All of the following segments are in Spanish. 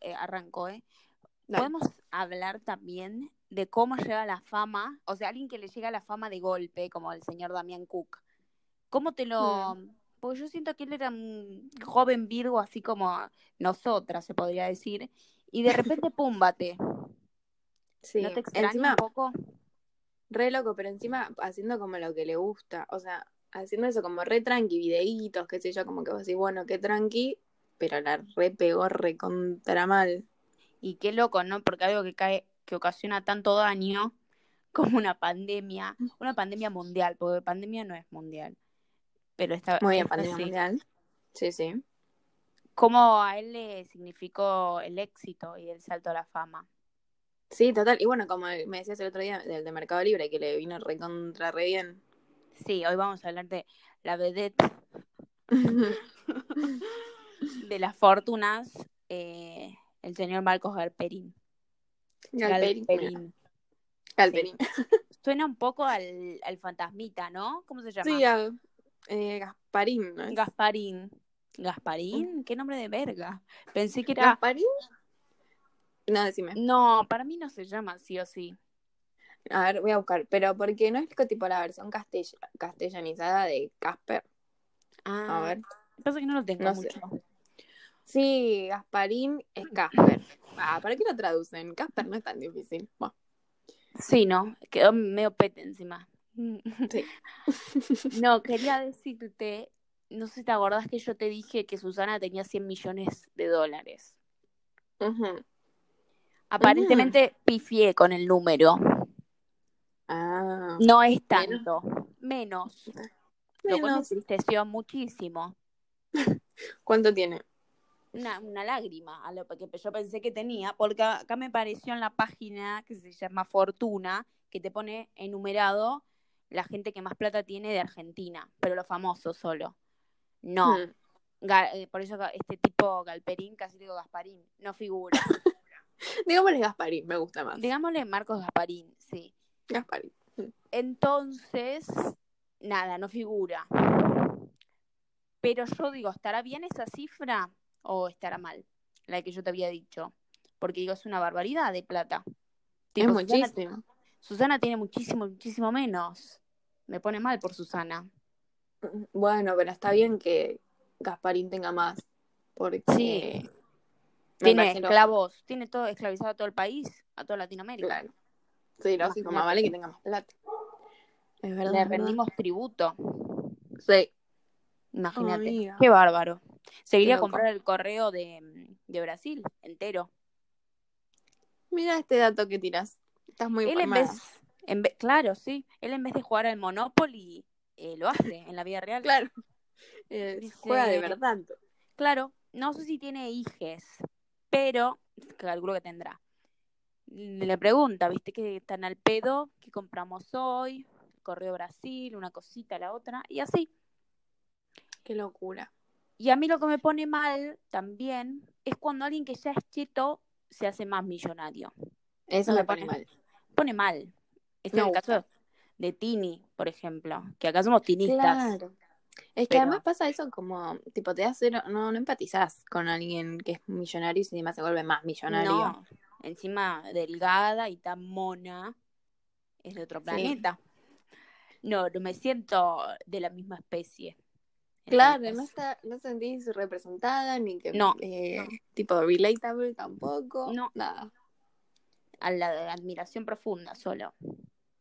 eh, arranco, ¿eh? Dale. Podemos hablar también de cómo llega la fama, o sea, alguien que le llega la fama de golpe, como el señor Damián Cook. ¿Cómo te lo...? Porque yo siento que él era un joven Virgo, así como nosotras, se podría decir, y de repente, pum, bate. Sí, ¿No te encima, un poco? re loco, pero encima haciendo como lo que le gusta, o sea, haciendo eso como re tranqui, videitos, qué sé yo, como que vos decís, bueno, qué tranqui, pero la re pegó re contra mal. Y qué loco, ¿no? Porque algo que cae, que ocasiona tanto daño como una pandemia, una pandemia mundial, porque pandemia no es mundial. Pero esta, Muy bien, pandemia sí. mundial. Sí, sí. Cómo a él le significó el éxito y el salto a la fama. Sí, total. Y bueno, como me decías el otro día del de Mercado Libre, que le vino re contra re bien. Sí, hoy vamos a hablar de la vedette de las fortunas, eh, el señor Marcos Galperín. Galperín. Galperín. Galperín. Suena un poco al, al fantasmita, ¿no? ¿Cómo se llama? Sí, a- eh, Gasparín, ¿no? Gasparín. ¿Gasparín? ¿Qué nombre de verga? Pensé que era... ¿Gasparín? No, decime. No, para mí no se llama sí o sí. A ver, voy a buscar. Pero porque no es tipo la versión castell- castellanizada de Casper. Ah, A ver. Pasa que no lo tengo No sé. Sí, Gasparín es Casper. Ah, ¿para qué lo traducen? Casper no es tan difícil. Bueno, Sí, no, quedó medio pete encima. sí. No, quería decirte, no sé si te acordás que yo te dije que Susana tenía 100 millones de dólares. Ujú. Aparentemente pifié con el número. Ah, No es Menos. tanto, menos. Lo cual me menos. entristeció muchísimo. ¿Cuánto tiene? Una, una lágrima a lo que yo pensé que tenía, porque acá me pareció en la página que se llama Fortuna, que te pone enumerado la gente que más plata tiene de Argentina, pero los famosos solo. No, Hmm. Eh, por eso este tipo Galperín, casi digo Gasparín, no figura. Digámosle Gasparín, me gusta más. Digámosle Marcos Gasparín, sí. Gasparín. Entonces, nada, no figura. Pero yo digo, ¿estará bien esa cifra o estará mal? La que yo te había dicho. Porque digo, es una barbaridad de plata. Es Tipo, Susana, muchísimo. Susana tiene muchísimo, muchísimo menos. Me pone mal por Susana. Bueno, pero está bien que Gasparín tenga más. Porque. Sí. Tiene lo- esclavos, tiene todo esclavizado a todo el país, a toda Latinoamérica. Claro. Sí, lógico, más vale que tenga más plata. Es verdad. Le rendimos tributo. Sí. Imagínate. Qué bárbaro. Seguiría a comprar el correo de, de Brasil entero. Mira este dato que tiras. Estás muy Él en vez, en vez, claro, sí, él en vez de jugar al Monopoly, eh, lo hace en la vida real. Claro. Eh, Dice- Juega de verdad. Claro, no sé si tiene hijes, pero calculo que tendrá. Le pregunta, ¿viste que están al pedo? ¿Qué compramos hoy? Correo Brasil, una cosita, la otra, y así. Qué locura. Y a mí lo que me pone mal también es cuando alguien que ya es cheto se hace más millonario. Eso No me pone mal. Pone mal. Este Me es el caso de Tini, por ejemplo, que acá somos tinistas. Claro. Es que Pero- además pasa eso como, tipo, te hace, no, no empatizás con alguien que es millonario y encima se vuelve más millonario. No, encima delgada y tan mona, es de otro planeta. No, no me siento de la misma especie. Claro, Entonces, no está, no sentís representada, ni que No. eh, tipo relatable tampoco. No. Nada. A la de admiración profunda solo.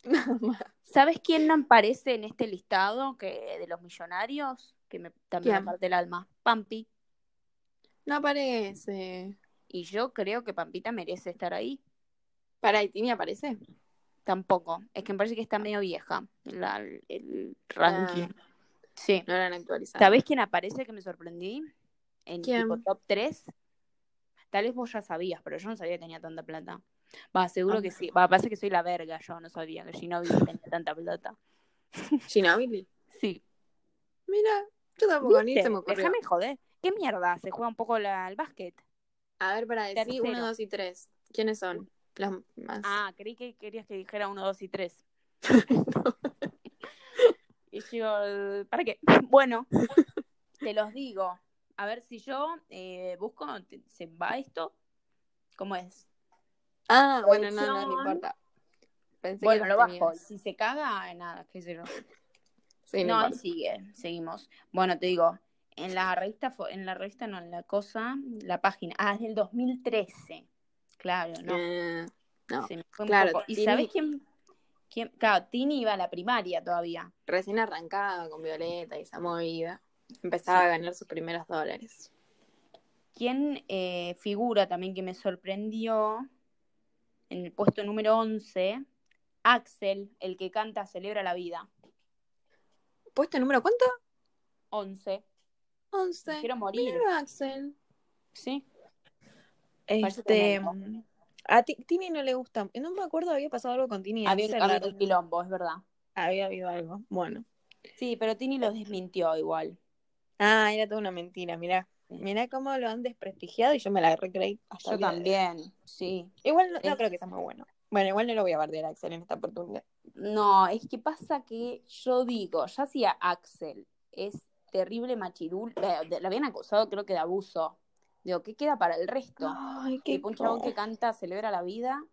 ¿Sabes quién no aparece en este listado que de los millonarios? Que me, también ¿Quién? me parte el alma. Pampi. No aparece. Y yo creo que Pampita merece estar ahí. Para Tini aparece. Tampoco. Es que me parece que está medio vieja la- el ranking. Ah, Sí. no eran actualizadas. ¿Sabés quién aparece que me sorprendí? En ¿Quién? tipo top 3. Tal vez vos ya sabías, pero yo no sabía que tenía tanta plata. Va, seguro Ah. que sí. Va, parece que soy la verga, yo no sabía que Ginobili tenía tanta plata. Ginobili. Sí. Mira, yo tampoco ni ¿Viste? se me ocurrió. Déjame joder. ¿Qué mierda? Se juega un poco la, al básquet. A ver, para decir Tercero. uno, dos y tres. ¿Quiénes son? Los más. Ah, creí que querías que dijera 1, 2 y 3. Y yo, ¿para qué? Bueno, te los digo. A ver si yo eh, busco, ¿se va esto? ¿Cómo es? Ah, bueno, no, no, no importa. Pensé Bueno, que lo bajo. Si se caga, nada, qué sé yo. Sí, no, No, sigue, seguimos. Bueno, te digo, en la revista, en la revista no, en la cosa, la página, ah, es del 2013. Claro, no. Eh, no, se me fue un claro, poco. ¿Y sabes quién, quién? Claro, Tini iba a la primaria todavía. recién arrancaba con Violeta y esa movida. Empezaba Sí. a ganar sus primeros dólares. ¿Quién eh, figura también que me sorprendió en el puesto número 11? Axel, el que canta Celebra la Vida. ¿Puesto número cuánto? 11. 11. Quiero morir. Mira, Axel. Sí. Este. A Ti- Tini no le gusta. No me acuerdo, había pasado algo con Tini. Había, la un quilombo, es verdad. había habido algo. Bueno. Sí, pero Tini lo desmintió igual. Ah, era toda una mentira, mirá. Mirá cómo lo han desprestigiado y yo me la recreí. hasta Yo de también, sí. Igual no, no creo que sea muy bueno. Bueno, igual no lo voy a bardear a Axel en esta oportunidad. No, es que pasa que yo digo, ya si a Axel es terrible machirul, eh, de- la habían acusado creo que de abuso. Digo, ¿qué queda para el resto? Ay, qué Tipo un chabón que canta Celebra la Vida,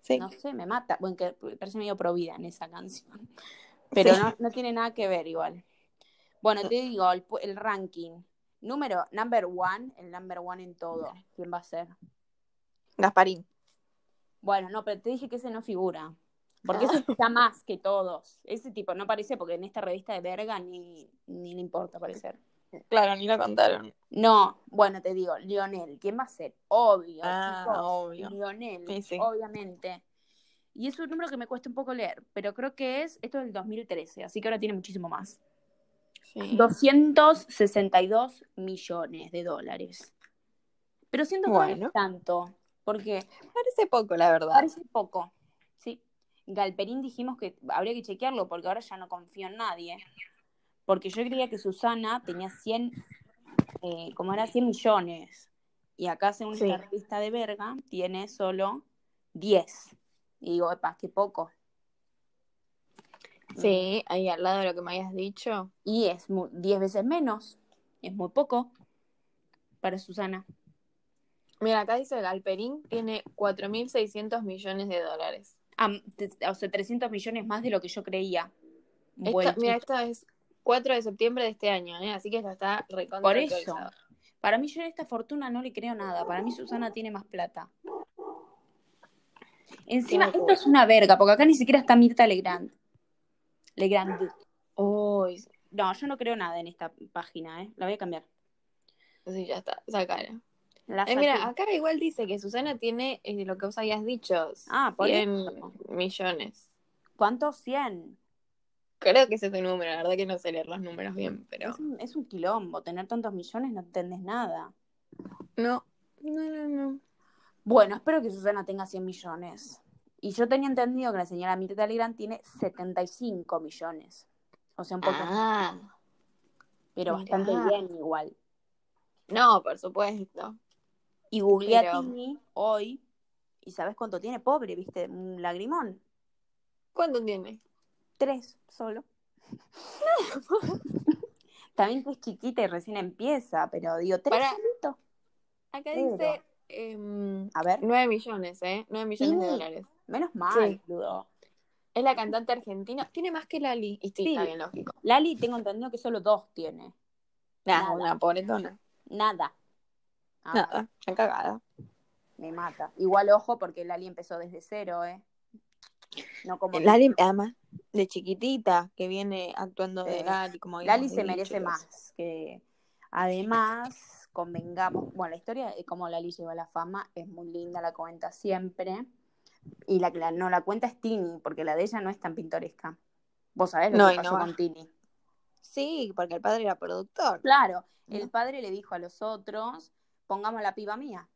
Sí. no sé, me mata. Bueno, que parece medio pro vida en esa canción. Pero Sí. no, no tiene nada que ver igual. Bueno, te digo, el ranking. Número, number one, el number one en todo. ¿Quién va a ser? Gasparín. Bueno, no, pero te dije que ese no figura. Porque ese está más que todos. Ese tipo no aparece porque en esta revista de verga ni, ni le importa aparecer. Claro, ni lo contaron. No, bueno, te digo, Lionel, ¿quién va a ser? Obvio, Ah, chicos, obvio. Lionel, Sí, sí. obviamente. Y es un número que me cuesta un poco leer, pero creo que es, esto es del 2013, así que ahora tiene muchísimo más. Sí. 262 millones de dólares. Pero siento que no Bueno. es tanto, porque Parece poco, la verdad. parece poco, ¿sí? Galperín dijimos que habría que chequearlo porque ahora ya no confío en nadie. Porque yo creía que Susana tenía 100, eh, como era 100 millones. Y acá, según Sí. esta revista de verga, tiene solo 10. Y digo, epa, qué poco. Sí, ahí al lado de lo que me habías dicho. Y es mu- 10 veces menos. Es muy poco para Susana. Mira, acá dice que Alperín tiene 4.600 millones de dólares. Ah, o sea, 300 millones más de lo que yo creía. Esta- mira, esto es 4 de septiembre de este año, ¿eh? así que esto está recontra Por eso. actualizado. Para mí yo en esta fortuna no le creo nada. Para mí Susana tiene más plata. Encima, esto es una verga, porque acá ni siquiera está Mirta Legrand. Legrand. Uy, No, yo no creo nada en esta página, ¿eh? La voy a cambiar. sí, ya está, sacala. La Eh, mira, acá igual dice que Susana tiene eh, lo que vos habías dicho, Ah, por 100 eso. millones. ¿Cuántos? 100. Creo que ese es el número, la verdad que no sé leer los números bien, pero Es un, es un quilombo. Tener tantos millones no entendés nada. no, no, no, no. Bueno, espero que Susana tenga 100 millones. Y yo tenía entendido que la señora Mirta Legrand tiene 75 millones. O sea, un poco, Ah, pero mirá. bastante bien igual. no, por supuesto. Y googleé Pero- a Tini hoy y ¿sabes cuánto tiene? Pobre, ¿viste? Un lagrimón. ¿Cuánto tiene? Tres solo. También que es chiquita y recién empieza, pero digo, tres solitos. Acá Pero- dice em, A ver, 9 millones, ¿eh? 9 millones de dólares. menos mal, Sí. Es la cantante argentina. Tiene más que Lali. Y sí, Sí. está bien lógico. Lali tengo entendido que solo dos tiene. Nada, Nada. una pobretona. Nada. Ah, Nada, está cagada. Me mata. Igual ojo porque Lali empezó desde cero, ¿eh? No como Lali, además, de chiquitita, que viene actuando de Sí. Lali, como Lali se merece más. Que además, convengamos, bueno, la historia de cómo Lali llegó a la fama es muy linda, la cuenta siempre. Y la que la- no la cuenta es Tini, porque la de ella no es tan pintoresca. Vos sabés lo No, que no pasó va. con Tini. Sí, porque el padre era productor. Claro, No. el padre le dijo a los otros, pongamos la piba mía.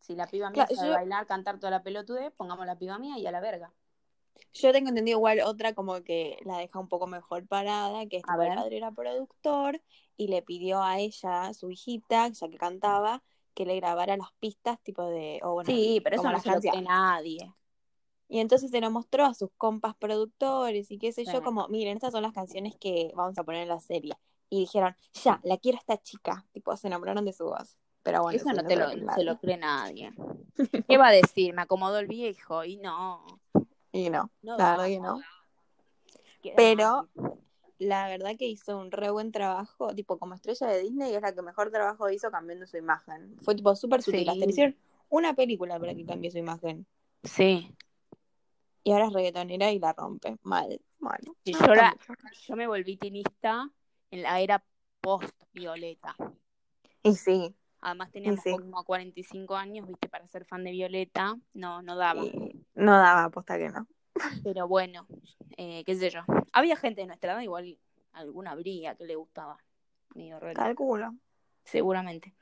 Si la piba mía Claro, sabe yo- bailar, cantar toda la pelotudez, pongamos la piba mía y a la verga. Yo tengo entendido igual otra como que la deja un poco mejor parada, que es A tipo, el ver. padre era productor y le pidió a ella, su hijita, ya que cantaba, que le grabara las pistas tipo de... O bueno, Sí, pero eso no las se lo canciones. cree nadie. Y entonces se lo mostró a sus compas productores y qué sé yo, como, miren, estas son las canciones que vamos a poner en la serie. Y dijeron, ya, la quiero a esta chica. Tipo, se enamoraron de su voz. Pero bueno, Eso no te lo, se lo cree nadie. ¿Qué va a decir? Me acomodó el viejo y no. Y no, No la da, verdad que no. Pero-. La verdad que hizo un re buen trabajo, tipo como estrella de Disney, es la que mejor trabajo hizo cambiando su imagen. Fue tipo súper sutil. Sí. Hasta le hicieron una película para que cambie su imagen. Sí. Y ahora es reggaetonera y la rompe. Mal, mal. No yo la-. Yo me volví tinista en la era post-Violeta. Y sí, Además teníamos sí. como 45 años, viste, para ser fan de Violeta. No, no daba. y no daba aposta que no. Pero bueno, eh, qué sé yo. Había gente de nuestra edad, igual alguna habría que le gustaba. Medio. Calculo. seguramente.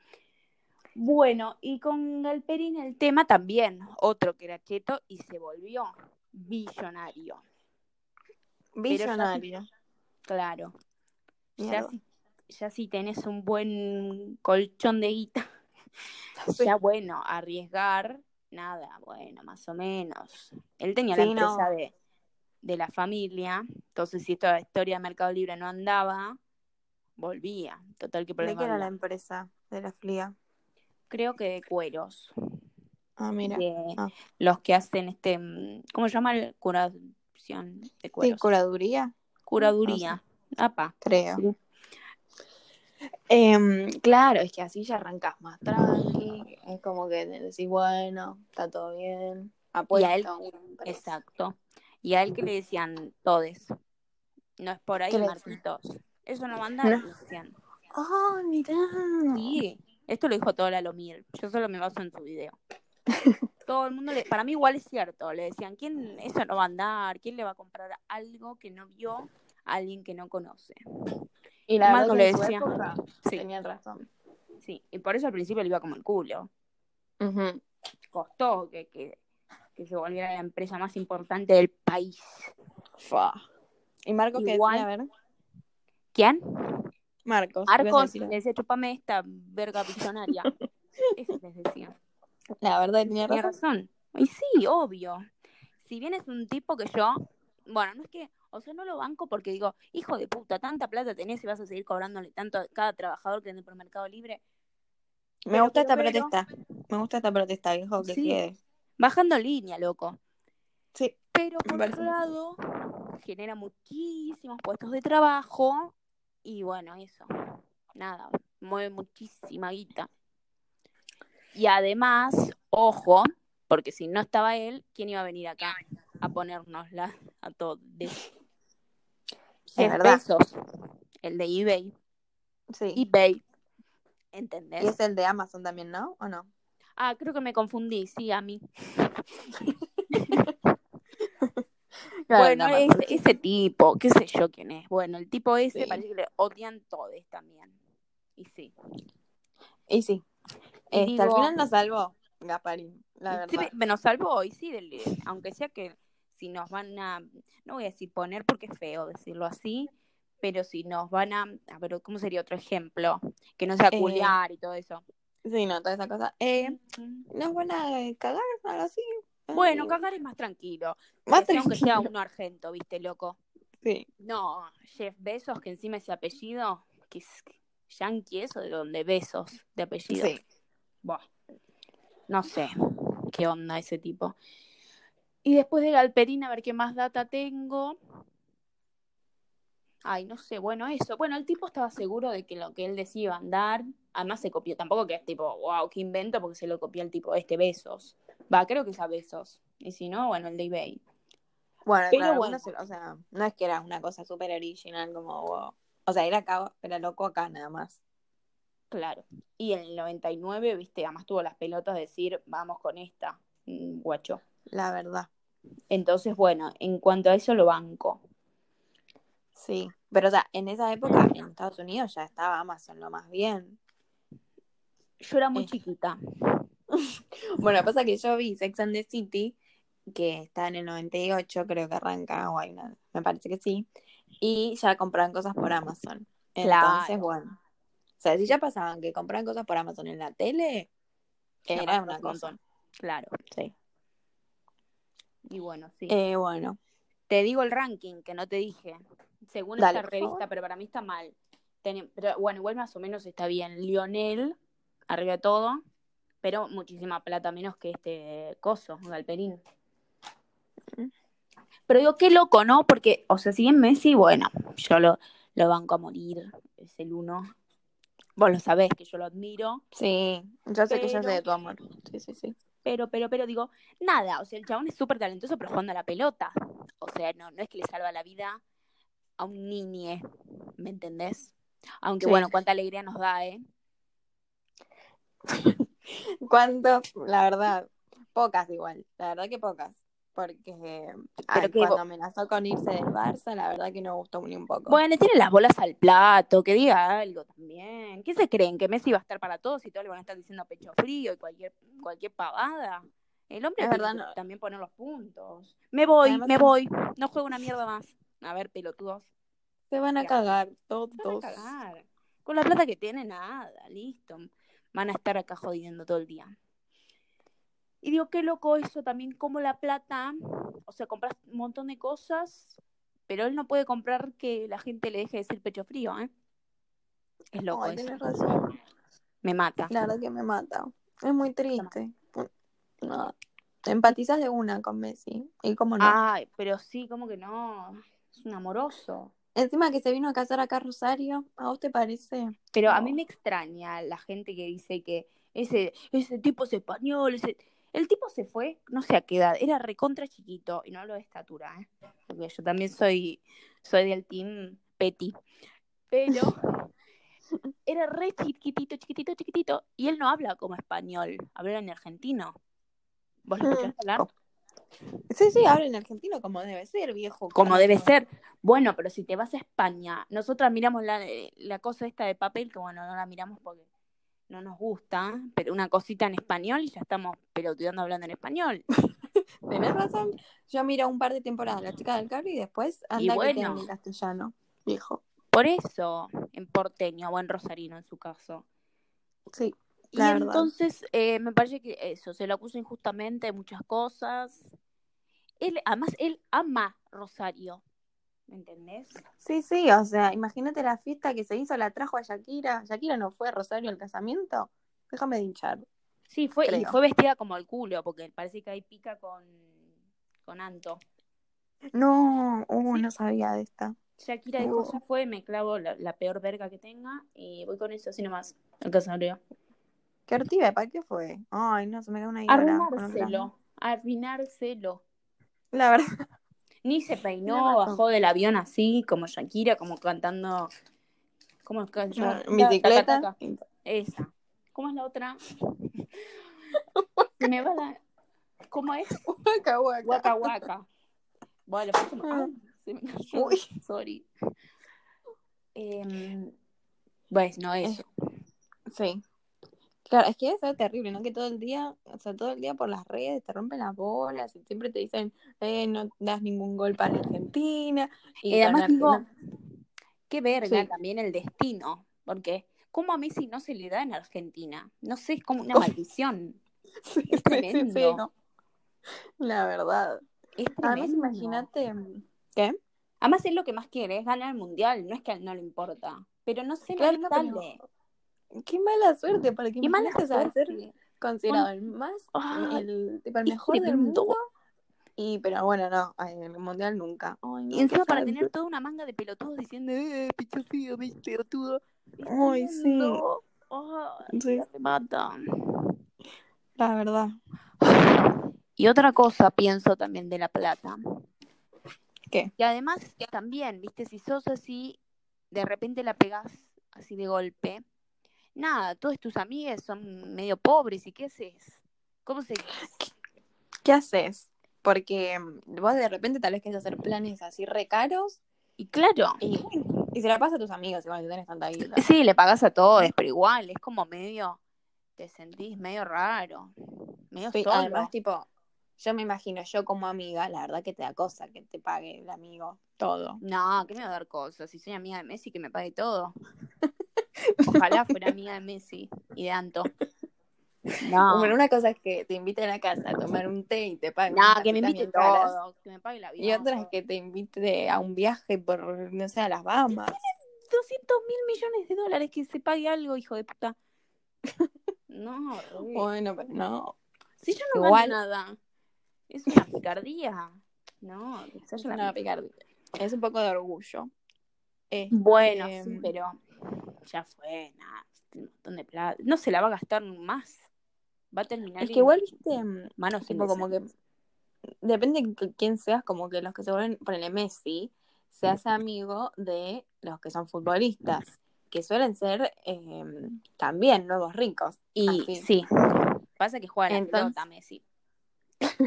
Bueno, y con Galperín el tema también, otro que era cheto y se volvió billonario. Billonario. Claro. Ya ya si tenés un buen colchón de guita, Sí. ya bueno, arriesgar, nada, bueno, más o menos. Él tenía la empresa no. de, de la familia, entonces si esta historia de Mercado Libre no andaba, volvía. Total, ¿qué ¿De problema qué era la empresa de la FLIA? Creo que de cueros. Ah, mira. de Ah. los que hacen este, mm, ¿cómo se llama? El curación de Sí, cueros. curaduría, Curaduría. Apa. creo. Sí. Em, claro, es que así ya arrancas más tranqui. Es como que decís, bueno, está todo bien. Apuesto Y a él-. Exacto. Y a él que le decían todes. No es por ahí. Marquitos. Eso no va a andar, No. le decían. Ah, mirá. Sí, esto lo dijo todo la Lomir. Yo solo me baso en su video. Todo el mundo, le, para mí igual es cierto, le decían, ¿quién eso no va a andar? ¿Quién le va a comprar algo que no vio a alguien que no conoce? Y la Marco le decía. época Sí, tenían razón. sí. Y por eso al principio le iba como el culo. Costó que, que, que se volviera la empresa más importante del país. Fa. ¿Y Marcos qué Igual- decía? A ver. ¿Quién? Marcos. ¿qué ibas a Marcos le decía, chupame esta verga visionaria. Eso les decía. La verdad tenía Tenía razón. razón. Y sí, obvio. Si bien es un tipo que yo, bueno, no es que, o sea, no lo banco porque digo, hijo de puta, tanta plata tenés y vas a seguir cobrándole tanto a cada trabajador que ande por Mercado Libre. Me Pero, gusta esta protesta. Me gusta esta protesta, viejo, que Sí. quede. Bajando línea, loco. Sí. Pero por otro lado, genera muchísimos puestos de trabajo y bueno, eso, nada, mueve muchísima guita. Y además, ojo, porque si no estaba él, ¿quién iba a venir acá a ponernosla a todos? Verdad. El de eBay. Sí. eBay, ¿entendés? Y es el de Amazon también, ¿no? ¿O no? Ah, creo que me confundí, sí, a mí. Bueno, no ese, tipo, qué sé yo quién es. Bueno, el tipo ese Sí. parece que le odian todos también. Y sí. Y sí. Y Este, al final nos salvó Gasparín, la Y sí, verdad. me nos salvó, y sí, del- aunque sea que si nos van a, no voy a decir poner porque es feo decirlo así, pero si nos van a, a ver, ¿cómo sería otro ejemplo? Que no sea Eh, culiar y todo eso. Sí, no, toda esa cosa. Eh, ¿Nos van a cagar algo así? Bueno, Eh, cagar es más tranquilo. Más sea, aunque sea tranquilo. uno argento, viste, loco. Sí. No, Jeff Besos, que encima ese apellido, que es yankee eso, de donde Besos, de apellido. Sí. Buah, no sé qué onda ese tipo. Y después de Galperín, a ver qué más data tengo. Ay, no sé, bueno, eso. Bueno, el tipo estaba seguro de que lo que él decía iba a andar. Además se copió, tampoco que es tipo, wow, qué invento, porque se lo copió el tipo este Besos. Va, creo que es a Besos. Y si no, bueno, el de eBay. Bueno, Pero claro, bueno. o sea, no es que era una cosa súper original como, wow. O sea, era acá, era loco acá nada más. Claro. Y en el 99, viste, además tuvo las pelotas de decir, vamos con esta, mm, guacho. La verdad. Entonces, bueno, en cuanto a eso lo banco. Sí. Pero, o sea, en esa época en Estados Unidos ya estaba Amazon lo más bien. Yo era muy Eh. chiquita. Bueno, pasa que yo vi Sex and the City, que está en el 98, creo que arranca, o hay una, me parece que sí, y ya compraban cosas por Amazon. Entonces, Claro. bueno. O sea, si ya pasaban que compraban cosas por Amazon en la tele, era una un cosa. Claro. Sí. Y bueno, sí. Eh, bueno. Te digo el ranking que no te dije. Según Dale, esta revista, favor. pero para mí está mal. Ten- pero bueno, igual más o menos está bien. Lionel arriba de todo, pero muchísima plata menos que este coso, Galperín. Pero digo, qué loco, ¿no? Porque, o sea, si en Messi, bueno, yo lo, lo banco a morir, es el uno. Vos lo sabés que yo lo admiro. Sí, yo sé que yo sé de tu amor. Sí, sí, sí. Pero, pero, pero digo, nada, o sea, el chabón es súper talentoso, pero jugando a la pelota. O sea, no, no es que le salva la vida a un niñe, ¿me entendés? Aunque Sí. bueno, cuánta alegría nos da, ¿eh? ¿Cuántos? La verdad, pocas igual. La verdad que pocas. Porque ay, que cuando amenazó con irse del Barça, la verdad que no gustó ni un poco. Bueno, le tiene las bolas al plato, que diga algo también. ¿Qué se creen? ¿Que Messi va a estar para todos y todos le van a estar diciendo pecho frío y cualquier, cualquier pavada? El hombre Es tiene verdad, que no. también poner los puntos. Me voy, Además, me voy. No juego una mierda más. A ver, pelotudos. Se van a cagar todos. Se van a cagar. Con la plata que tiene, nada, listo. Van a estar acá jodiendo todo el día. Y digo, qué loco eso también, como la plata, o sea, compras un montón de cosas, pero él no puede comprar que la gente le deje de decir pecho frío, ¿eh? Es loco Ay, eso. razón. Me mata. La verdad que me mata. Es muy triste. No. Empatizas de una con Messi. ¿Y cómo no? Ay, pero sí, como que no. Es un amoroso. Encima que se vino a casar acá a Rosario, ¿a vos te parece? Pero a mí me extraña la gente que dice que ese, ese tipo es español, ese... El tipo se fue, no sé a qué edad, era recontra chiquito, y no hablo de estatura, ¿eh? porque yo también soy, soy del team Petty, pero era re chiquitito, chiquitito, chiquitito, y él no habla como español, habla en argentino. ¿Vos lo Mm, escuchaste hablar? Sí, sí, habla en argentino como debe ser, viejo. Como debe ser. Bueno, pero si te vas a España, nosotras miramos la, la cosa esta de papel, que bueno, no la miramos porque no nos gusta, pero una cosita en español y ya estamos pelotudeando hablando en español. Tenés razón. Yo miro un par de temporadas La Chica del Cable y después anda bueno. queden en castellano, viejo. Por eso, en porteño o en rosarino en su caso. Sí, Y La verdad. entonces eh, me parece que eso, se lo acusa injustamente de muchas cosas. Él, además, él ama Rosario. ¿Me entendés? sí, sí, o sea, imagínate la fiesta que se hizo, la trajo a Shakira. Shakira no fue a Rosario al casamiento. Déjame de hinchar. Sí, fue, y fue vestida como el culo, porque parece que hay pica con, con Anto. No, uh, Sí. no sabía de esta. Shakira dijo, Uh. ya fue, me clavo la, la peor verga que tenga y voy con eso así nomás, al casorio. ¿Qué ortiva? ¿Para qué fue? Ay, no, se me da una idea. Arruinárselo, arruinárselo. La verdad. Ni se peinó, bajó del avión así, como Shakira, como cantando... ¿Cómo es que? Ah, Bicicleta. Taca, taca. Esa. ¿Cómo es la otra? Me va la... ¿Cómo es? Guaca, guaca. Waka Waka. Bueno, Ah. se me cayó. Uy. Sorry. Em, bueno, eso. Sí. Claro, es que debe ser terrible, ¿no? Que todo el día, o sea, todo el día por las redes te rompen las bolas y siempre te dicen, eh, no das ningún gol para Argentina. Y Y además digo, qué verga Sí. también el destino, porque ¿cómo a Messi no se le da en Argentina? No sé, es como una maldición. Sí, es sí, sí, tremendo. sí, no. La verdad. Es Además, tremendo. imagínate. ¿Qué? Además él lo que más quiere es ganar el mundial, no es que no le importa. Pero no no, le pero- sale. Qué mala suerte, porque Qué mala saber ser suerte. considerado el más, Ay, el, tipo, el mejor del mundo. Y, pero bueno, no, en el mundial nunca. Ay, no, Y encima para tener toda una manga de pelotudos diciendo, eh, picho frío, pelotudo. Ay, sí. tremendo. Ay, Sí, ya me mata. la verdad. Y otra cosa pienso también de la plata. ¿Qué? Y además también, viste, si sos así, de repente la pegás así de golpe. Nada, todos tus amigos son medio pobres y ¿qué haces? ¿Cómo se ¿Qué haces? Porque mm, vos de repente tal vez querés hacer planes así re caros Y claro, y, y se la pasa a tus amigos igual si tenés tanta guita. sí, le pagas a todos, pero igual, es como medio, te sentís medio raro, medio Sí, solo. además, tipo, yo me imagino, yo como amiga, la verdad que te da cosa que te pague el amigo todo. No, que me va a dar cosas. Si soy amiga de Messi, que me pague todo. Ojalá fuera amiga de Messi y de Anto. No, Bueno, una cosa es que te invite a la casa a tomar un té y te paguen no que me cositas invite bien caras. todo, que me pague la vida. Y otra es que te invite a un viaje por, no sé, a las Bahamas. 200 mil millones de dólares que se pague algo, hijo de puta. No, re. Bueno, pero no. Si yo no Igual- gano nada. Es una picardía. No, Es una picardía. Es un poco de orgullo. Este, Bueno, sí, em, pero ya fue, nada. Un montón de plata. No se la va a gastar más. Va a terminar Es que igual, viste, manos tipo como que depende de quién seas, como que los que se vuelven, ponele Messi, se hace amigo de los que son futbolistas, que suelen ser eh, también nuevos ricos. Y Así. sí, pasa que juega la Entonces- pelota Messi.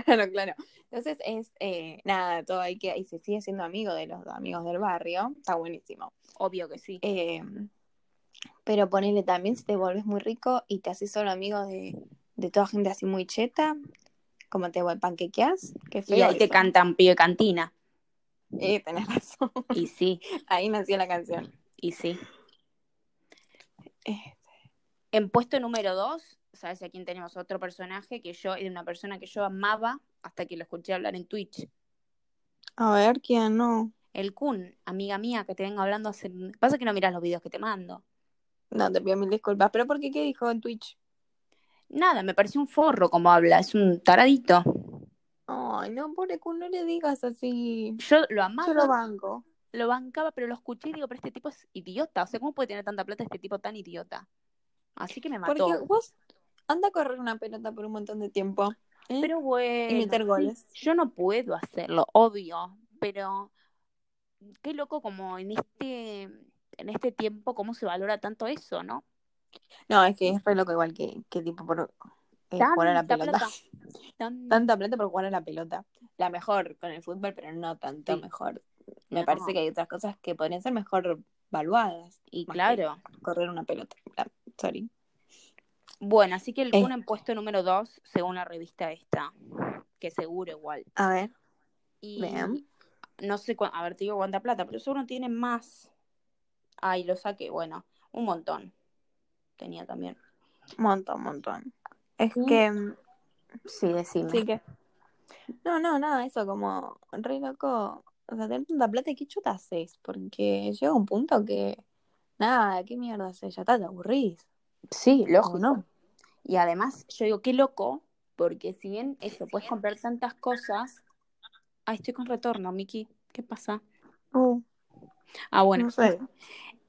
Claro, claro. Entonces es eh, nada, todo hay que, y se sigue siendo amigo de los amigos del barrio, está buenísimo. Obvio que sí. Eh, pero ponele también si te vuelves muy rico y te haces solo amigo de, de toda gente así muy cheta, como te panquequeas, qué feo. y ahí te eso. cantan pibe cantina. Eh, tenés razón. Y sí, Ahí nació la canción. y sí. Eh, En puesto número dos, ¿sabes a quién tenemos? Otro personaje que yo, era una persona que yo amaba hasta que lo escuché hablar en Twitch. a ver, ¿quién no? El Kun, amiga mía, que te vengo hablando hace... Pasa que no miras los videos que te mando. No, te pido mil disculpas. ¿Pero por qué? ¿Qué dijo en Twitch? Nada, me pareció un forro como habla, es un taradito. Ay, no, pobre Kun, no le digas así. Yo lo amaba, Yo lo banco. lo bancaba, pero lo escuché y digo, pero este tipo es idiota. O sea, ¿cómo puede tener tanta plata este tipo tan idiota? Así que me mató. Porque vos anda a correr una pelota por un montón de tiempo. ¿eh? Pero bueno, y meter goles. yo no puedo hacerlo, obvio, pero qué loco como en este en este tiempo cómo se valora tanto eso, ¿no? No, es que es re loco igual que, que tipo por eh, jugar a la pelota. plata. Tan- Tanta plata por jugar a la pelota. La mejor con el fútbol, pero no tanto Sí. mejor. Me No. parece que hay otras cosas que podrían ser mejor valuadas. Y claro. correr una pelota. Sorry. Bueno, así que el Eh. Kun en puesto número 2, según la revista esta, que seguro igual. A ver. Y Vean. no sé, a ver, te digo cuánta plata, pero seguro tiene más. Ay, lo saqué, bueno, un montón. Tenía también. Montón, montón. Es Sí. que. mm, Sí, decime. Sí que. No, no, nada, eso como re loco. O sea, tener tanta plata, ¿qué chuta haces? Porque llega un punto que. Nada, ¿qué mierda haces? Ya está, te aburrís. Sí, ¿O lógico. no? Y además, yo digo, qué loco, porque si bien eso, puedes comprar tantas cosas. Ay, estoy con retorno, Miki. ¿Qué pasa? Uh, Ah, bueno. no sé.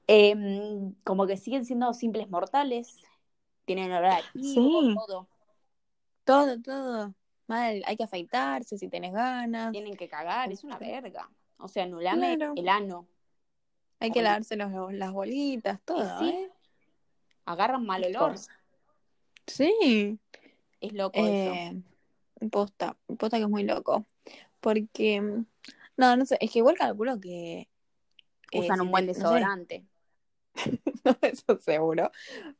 Em, como que siguen siendo simples mortales. Tienen horario, Sí. todo. Todo, todo. Mal, hay que afeitarse si tenés ganas. Tienen que cagar, es una verga. O sea, anulame Claro. el ano. Hay que lavarse los- las bolitas, todo, sí. ¿eh? Agarran mal olor. Sí. Es loco eso. Eh, posta, posta que es muy loco. Porque, no, no sé, es que igual calculo que... eh, Usan un buen te- no sé, desodorante. No, eso seguro.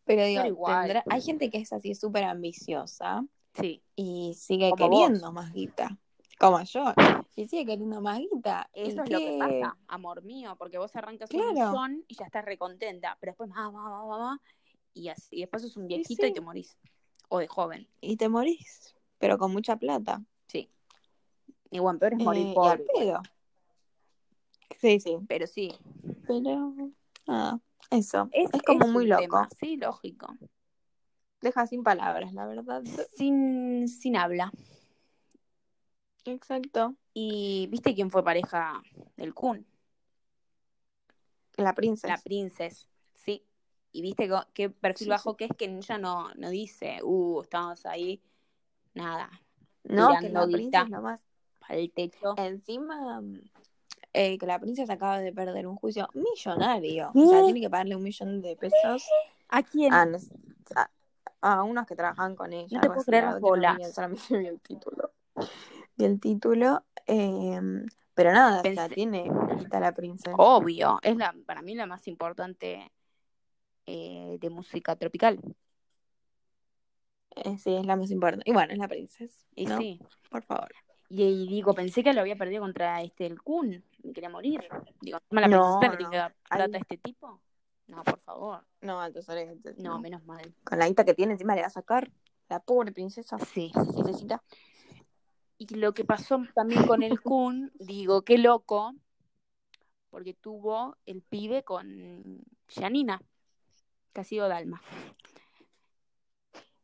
Pero digo, Pero igual. tendrá- hay gente que es así súper ambiciosa Sí. y sigue Como queriendo vos. más guita. Como yo. Y sigue queriendo más guita. ¿Y Eso es lo que pasa, amor mío, porque vos arrancas un Claro. millón y ya estás recontenta, pero después va, va, va, va, va, y así, y después sos un viejito sí. y te morís. O de joven, Y te morís. Pero con mucha plata. sí. Y bueno, peor es morir Eh, y pobre, al pedo. Sí, sí. pero sí. Pero, nada, eso. Es, Es, como es muy loco. tema, Sí, lógico. Deja sin palabras, la verdad. Sin, sin habla. Exacto. Y ¿viste quién fue pareja del Kun? La princesa. La princesa. Y viste qué perfil Sí, bajo que es que ella no, no dice, uh, estamos ahí, nada, no, que la princesa para el techo. Encima, eh, que la princesa acaba de perder un juicio millonario. O sea, tiene que pagarle un millón de pesos ¿A quién? a, unos que trabajan con ella. No te puedo creer la las no bolas. vi, solamente vi el título. Vi el título. eh, pero nada, o sea, Pensé- tiene guita la princesa. Obvio, es la, para mí la más importante eh, de música tropical. Eh, sí, es la más importante. Y bueno, es la princesa. Y ¿no? sí. Por favor. Y, y digo, pensé que lo había perdido contra este el Kun. Me quería morir. Digo, ¿encima la No, princesa que no. dar plata Ay. a este tipo? No, por favor. No, entonces No, menos mal. Con la guita que tiene encima le va a sacar la pobre princesa. Sí. Necesita. Y lo que pasó también con el Kun, digo, qué loco, porque tuvo el pibe con Janina, que ha sido Dalma.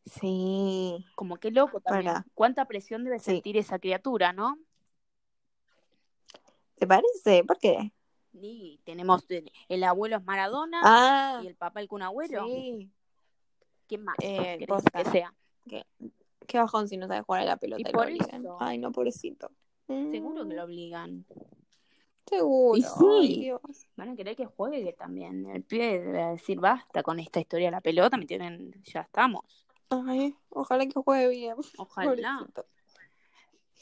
Sí. Como qué loco también. Para. Cuánta presión debe Sí. sentir esa criatura, ¿no? ¿Te parece? ¿Por qué? Y tenemos el, el abuelo es Maradona Ah, y el papá el Kun Agüero. sí. ¿Quién más? Eh, que sea? Qué bajón si no sabe jugar a la pelota. Y y por lo eso. Ay, no, pobrecito. Seguro que lo obligan. Seguro. Y sí. Dios. Van a querer que juegue también. El pibe debe decir basta con esta historia de la pelota, me tienen, ya estamos. Ay, ojalá que juegue bien. Ojalá. Pobrecito.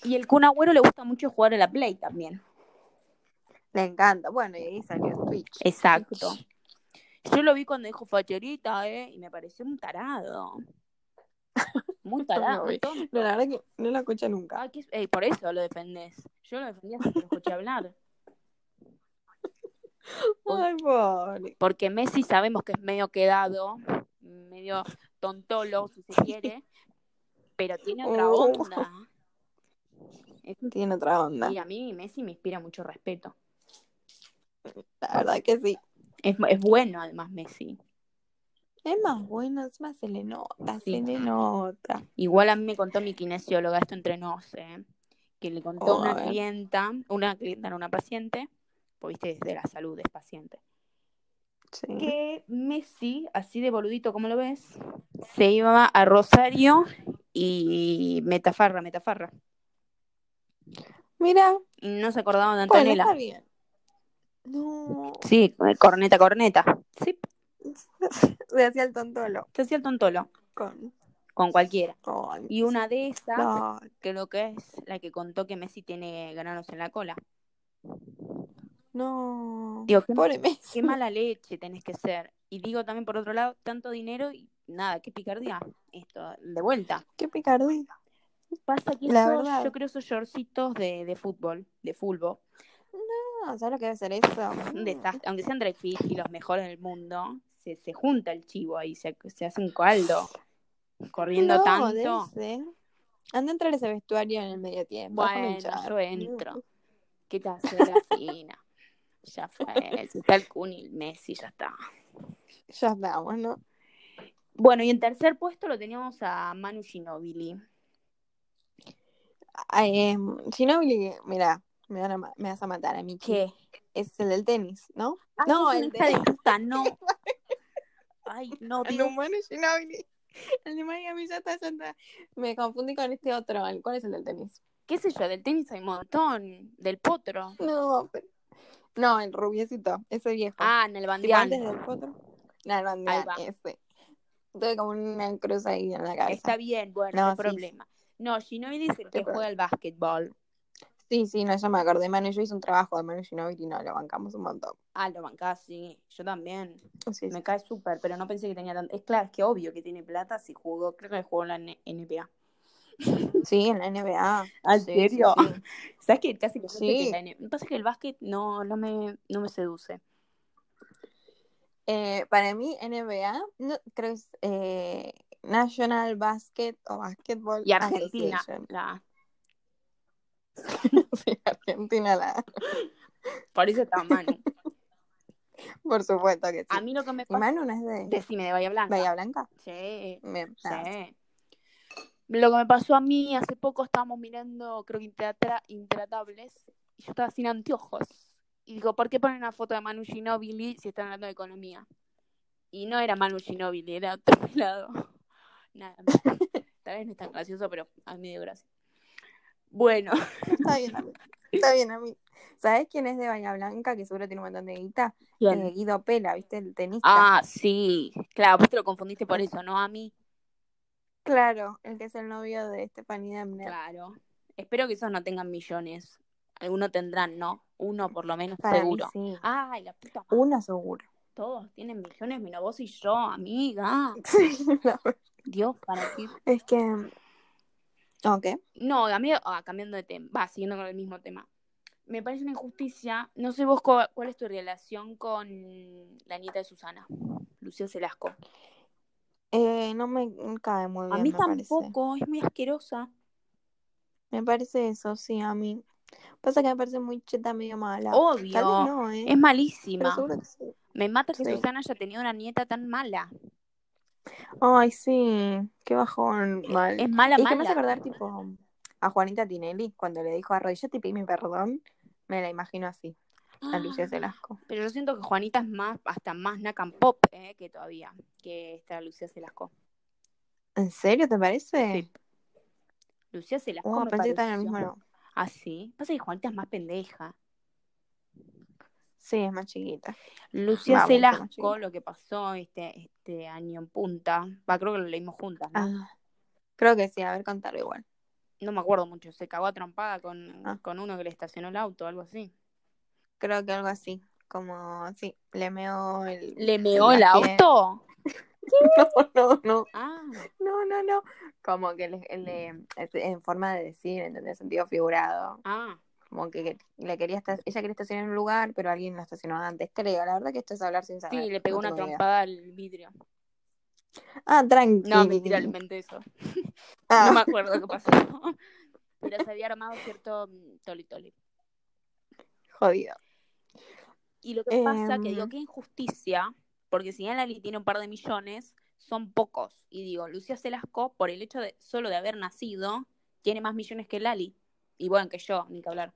Y el Kun Agüero le gusta mucho jugar a la Play también. Le encanta. Bueno, y ahí salió Twitch. Exacto. Twitch. Yo lo vi cuando dijo facherita, ¿eh? Y me pareció un tarado. Muy tarado, No, la verdad que no la escuché nunca. Qué- ey, por eso lo defendés. Yo lo defendía hasta que lo escuché hablar. Ay, pobre. Porque Messi sabemos que es medio quedado, medio tontolo, si se quiere, pero tiene otra Oh. onda. Es- Tiene otra onda. y a mí Messi me inspira mucho respeto. La verdad que sí. Es, es bueno además Messi. Es más bueno, es más se le nota, Sí. se le nota. Igual a mí me contó mi kinesióloga, esto entre nos, ¿eh? que le contó a una clienta, una clienta, no una paciente, pues viste, desde la salud es paciente, Sí. que Messi, así de boludito como lo ves, se iba a Rosario y Metafarra, Metafarra. Mira, Y no se acordaban de bueno, Antonella. está bien. No, Sí, corneta, corneta. Sí, se hacía el tontolo se hacía el tontolo con... con cualquiera. Y una de esas, no, creo que es la que contó que Messi tiene granos en la cola. No. Digo, qué, Pobre qué mala leche tenés que ser. Y digo también por otro lado, tanto dinero y nada, qué picardía. Esto, de vuelta. Qué picardía. Pasa que La verdad. yo creo esos shortcitos de, de fútbol, de fútbol, No, ¿sabes lo que debe ser eso? un desastre. Aunque sean dry fit y los mejores del mundo, se, se junta el chivo ahí, se, se hace un caldo. Corriendo no, tanto. Anda a entrar ese vestuario en el medio tiempo. Bueno, yo entro. ¿Qué te hace la fina? Ya fue. Si está el Kun y el Messi, ya está. Ya estamos, ¿no? Bueno, y en tercer puesto lo teníamos a Manu Ginobili. Ay, eh, Ginobili, mira, me, van a me vas a matar a mí. ¿Qué? Es el del tenis, ¿no? Ay, No, el de- puta, no. Ay, no, El Dios. humano Ginobili. El de Miami ya está, ya está. Me confundí con este otro. ¿el- ¿Cuál es el del tenis? ¿Qué sé yo? Del tenis hay un montón. Del potro. No, pero- no, el rubiecito, ese viejo. Ah, en el bandián. antes del potro. No, va. ese. Tuve como una cruz ahí en la cabeza. Está bien, bueno, No, no hay sí, problema. No, Ginobili es el que juega al básquetbol. Sí, sí, no, ya me acordé. Manu, yo hice un trabajo de Manu Ginobili y no, lo bancamos un montón. Ah, lo bancás, sí. Yo también. Sí, sí. Me cae súper, pero no pensé que tenía tanto. Es claro, es que obvio que tiene plata si jugó. Creo que jugó en la N- NBA. Sí, en la NBA. ¿Ah, ¿En Sí, serio? sí, sí. ¿Sabes que casi que Sí. que la Pasa que el básquet no, no, me, no me seduce. Eh, para mí, NBA, no, creo que es eh, National Basket o Basketball Y Argentina. Association. La... Sí, Argentina, la, Por eso está Manu. por supuesto que sí. A mí lo que me ¿Y pasa. Manu no es de Decime de Bahía Blanca. Bahía Blanca? Sí, sí. Lo que me pasó a mí, hace poco estábamos mirando, creo que Intratra- Intratables, y yo estaba sin anteojos. Y digo, ¿por qué ponen una foto de Manu Ginobili si están hablando de economía? Y no era Manu Ginobili, era otro lado. Nada. Tal vez no es tan gracioso, pero a mí dio gracia. Bueno, Está bien, a mí. Está bien a mí. ¿Sabes quién es de Bahía Blanca? Que seguro tiene un montón de guita. Eh, Guido Pela, ¿viste? El tenista. Ah, sí. Claro, vos te lo confundiste por eso, ¿no? A mí. Claro, el que es el novio de Stephanie Demner. Claro. Espero que esos no tengan millones. Algunos tendrán, ¿no? Uno por lo menos Para seguro. mí sí. Ay, la puta madre. Uno seguro. Todos tienen millones, menos vos y yo, amiga. Sí. Dios, ¿para qué? Es que. Ok. No, a mí, ah, cambiando de tema, va, siguiendo con el mismo tema. Me parece una injusticia. No sé vos cu- cuál es tu relación con la nieta de Susana, Lucía Celasco. Eh, no me cae muy bien. A mí me parece. tampoco, es muy asquerosa. Me parece eso, sí, a mí. Pasa que me parece muy cheta, medio mala. Obvio. Tal vez no, ¿eh? Es malísima. sí. Me mata que Sí. Susana haya tenido una nieta tan mala. Ay, sí, qué bajón, mal. Es mala, y que me hace mala. acordar, tipo, a Juanita Tinelli, cuando le dijo arrodillate y pedime perdón, me la imagino así, a Lucía Celasco. Pero yo siento que Juanita es más, hasta más Nakan Pop, eh, que todavía, que esta Lucía Celasco. ¿En serio te parece? Sí. Lucía Celasco Oh, me pensé que estaba en el mismo. Ah, sí. Pasa que Juanita es más pendeja. Sí, es más chiquita. Lucía chiquita. lo que pasó este, este año en punta, va, creo que lo leímos juntas, ¿no? Ah, creo que sí, a ver, contarlo igual. No me acuerdo mucho, se cagó a trompada con, Ah. con uno que le estacionó el auto, algo así. Creo que algo así, como, sí, le meó el... ¿Le meó el auto? No, no, no, Ah, no, no, no. Como que le, le- en forma de decir, ¿entendés? Sentido figurado. ah. Como que le quería esta- ella quería estacionar en un lugar, pero alguien la estacionó antes. Creo, la verdad que esto es hablar sin saber. Sí, le pegó no una idea. trompada al vidrio. Ah, tranqui. No, inventé eso. Ah, No me acuerdo qué pasó. Pero se había armado cierto mm, toli toli. jodido. Y lo que pasa Em. que digo, qué injusticia, porque si Lali tiene un par de millones, son pocos. Y digo, Lucía Celasco, por el hecho de solo de haber nacido, tiene más millones que Lali. Y bueno, que yo, ni que hablar.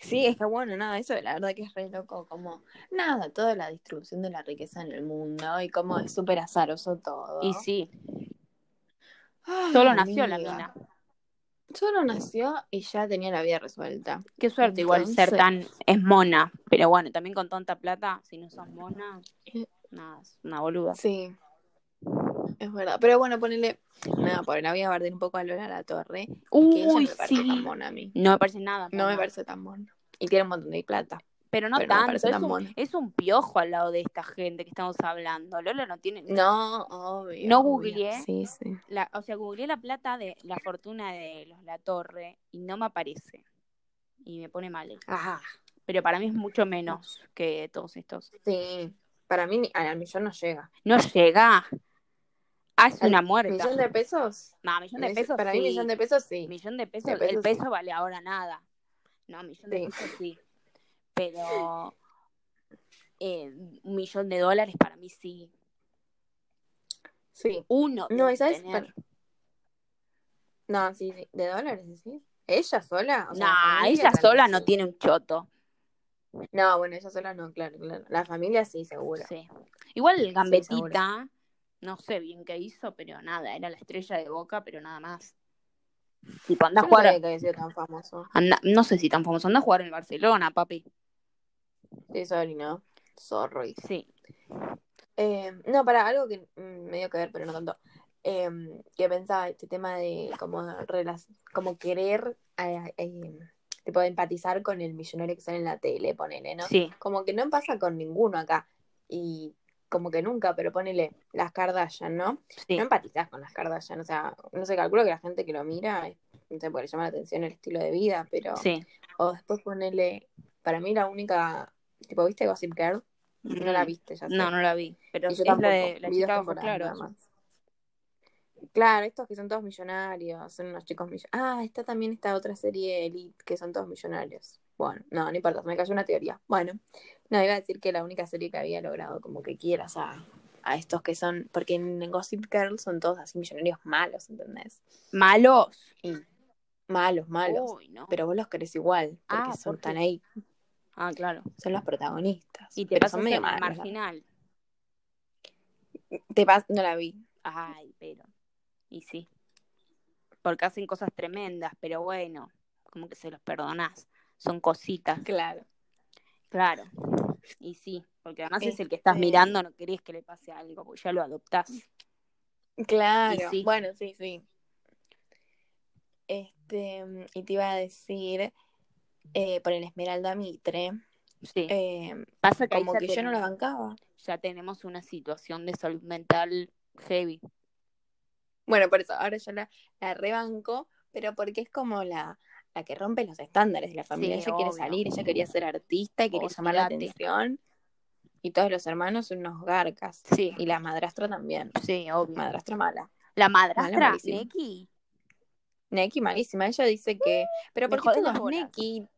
Sí, es que bueno, nada, eso la verdad que es re loco, como, nada, toda la distribución de la riqueza en el mundo y como es súper azaroso todo. Y sí, Ay, solo nació la mina. Solo nació y ya tenía la vida resuelta. Qué suerte igual ser tan... Es mona. Pero bueno, también con tanta plata, si no sos mona, Eh. nada, es una boluda. Sí, es verdad. Pero bueno, ponele, nada, por la voy a bardear un poco a Lola La Torre, que ella Uy, me parece tan sí. mona a mí. No me parece nada. No me parece tan mona. Y tiene un montón de plata. Pero no pero tanto, es, tan un, mona. es un piojo al lado de esta gente que estamos hablando. Lola no tiene... No, obvio. No obvio. googleé. Sí, sí. La, o sea, googleé la plata de la fortuna de los La Torre y no me aparece. Y me pone mal. Ajá. Pero para mí es mucho menos que todos estos. Sí. Para mí ni- al millón no llega. No llega. Ah, es ¿Al una muerta. ¿Millón de pesos? No, millón de pesos Para sí. mí millón de pesos sí. Millón de pesos, De pesos el sí. peso vale ahora nada. No, millón de Sí. pesos sí. Pero eh, un millón de dólares para mí sí. Sí. Uno. No, debe ¿y sabes? tener. No, sí, sí. ¿De dólares decís? ¿Ella sola? O sea, no, familia ella sola sí. no tiene un choto. No, bueno, ella sola no, claro, claro. La familia sí, seguro. Sí. Igual el Gambetita, no sé bien qué hizo, pero nada, era la estrella de Boca, pero nada más. Tipo, anda a no jugar, que tan famoso. anda- no sé si tan famoso, anda a jugar en el Barcelona, papi. Sí, sorry, ¿no? Sorry. Sí. Eh, no, para algo que mm, medio que ver, pero no tanto. Eh, que pensaba este tema de como, como querer eh, tipo de empatizar con el millonario que sale en la tele, ponele, ¿no? Sí, Como que no pasa con ninguno acá. Y como que nunca, pero ponele las Kardashian, ¿no? sí. No empatizás con las Kardashian, o sea, no sé, calculo que la gente que lo mira, no sé, porque le llama la atención el estilo de vida, pero... Sí. O después ponele, para mí la única, tipo, ¿viste Gossip Girl? No la viste, ya sé. No, no la vi. Pero Y es la de la chica más. Claro, estos que son todos millonarios, son unos chicos millonarios. Ah, está también esta otra serie Elite que son todos millonarios. Bueno, no, no importa, me cayó una teoría. Bueno, no, iba a decir que la única serie que había logrado como que quieras a, a estos que son, porque en Gossip Girl son todos así millonarios malos, ¿entendés? Malos. Y malos, malos. Uy, no. Pero vos los querés igual, porque Ah, son ¿por tan ahí, Ah, claro. son los protagonistas. Y te son medio malos. marginal. Te pas- no la vi. Ay, pero. Y sí. Porque hacen cosas tremendas, pero bueno, como que se los perdonás. Son cositas. Claro. Claro. Y sí, porque además es el que estás Este- mirando, no querés que le pase algo, porque ya lo adoptás. Claro, sí. bueno, sí, sí. Este, y te iba a decir, eh, por el Esmeralda Mitre, Sí. eh, Pasa que como que yo no la bancaba. ya tenemos una situación de salud mental heavy. Bueno, por eso, ahora yo la, la rebanco, pero porque es como la, la que rompe los estándares de la familia. Sí, ella quiere salir, ella quería ser artista y quería llamar la atención. Y todos los hermanos son unos garcas. Sí, Y la madrastra también. sí, obvio. Madrastra mala. La madrastra. Neki. Neki malísima. Ella dice que. Pero jodés las todos. Neki.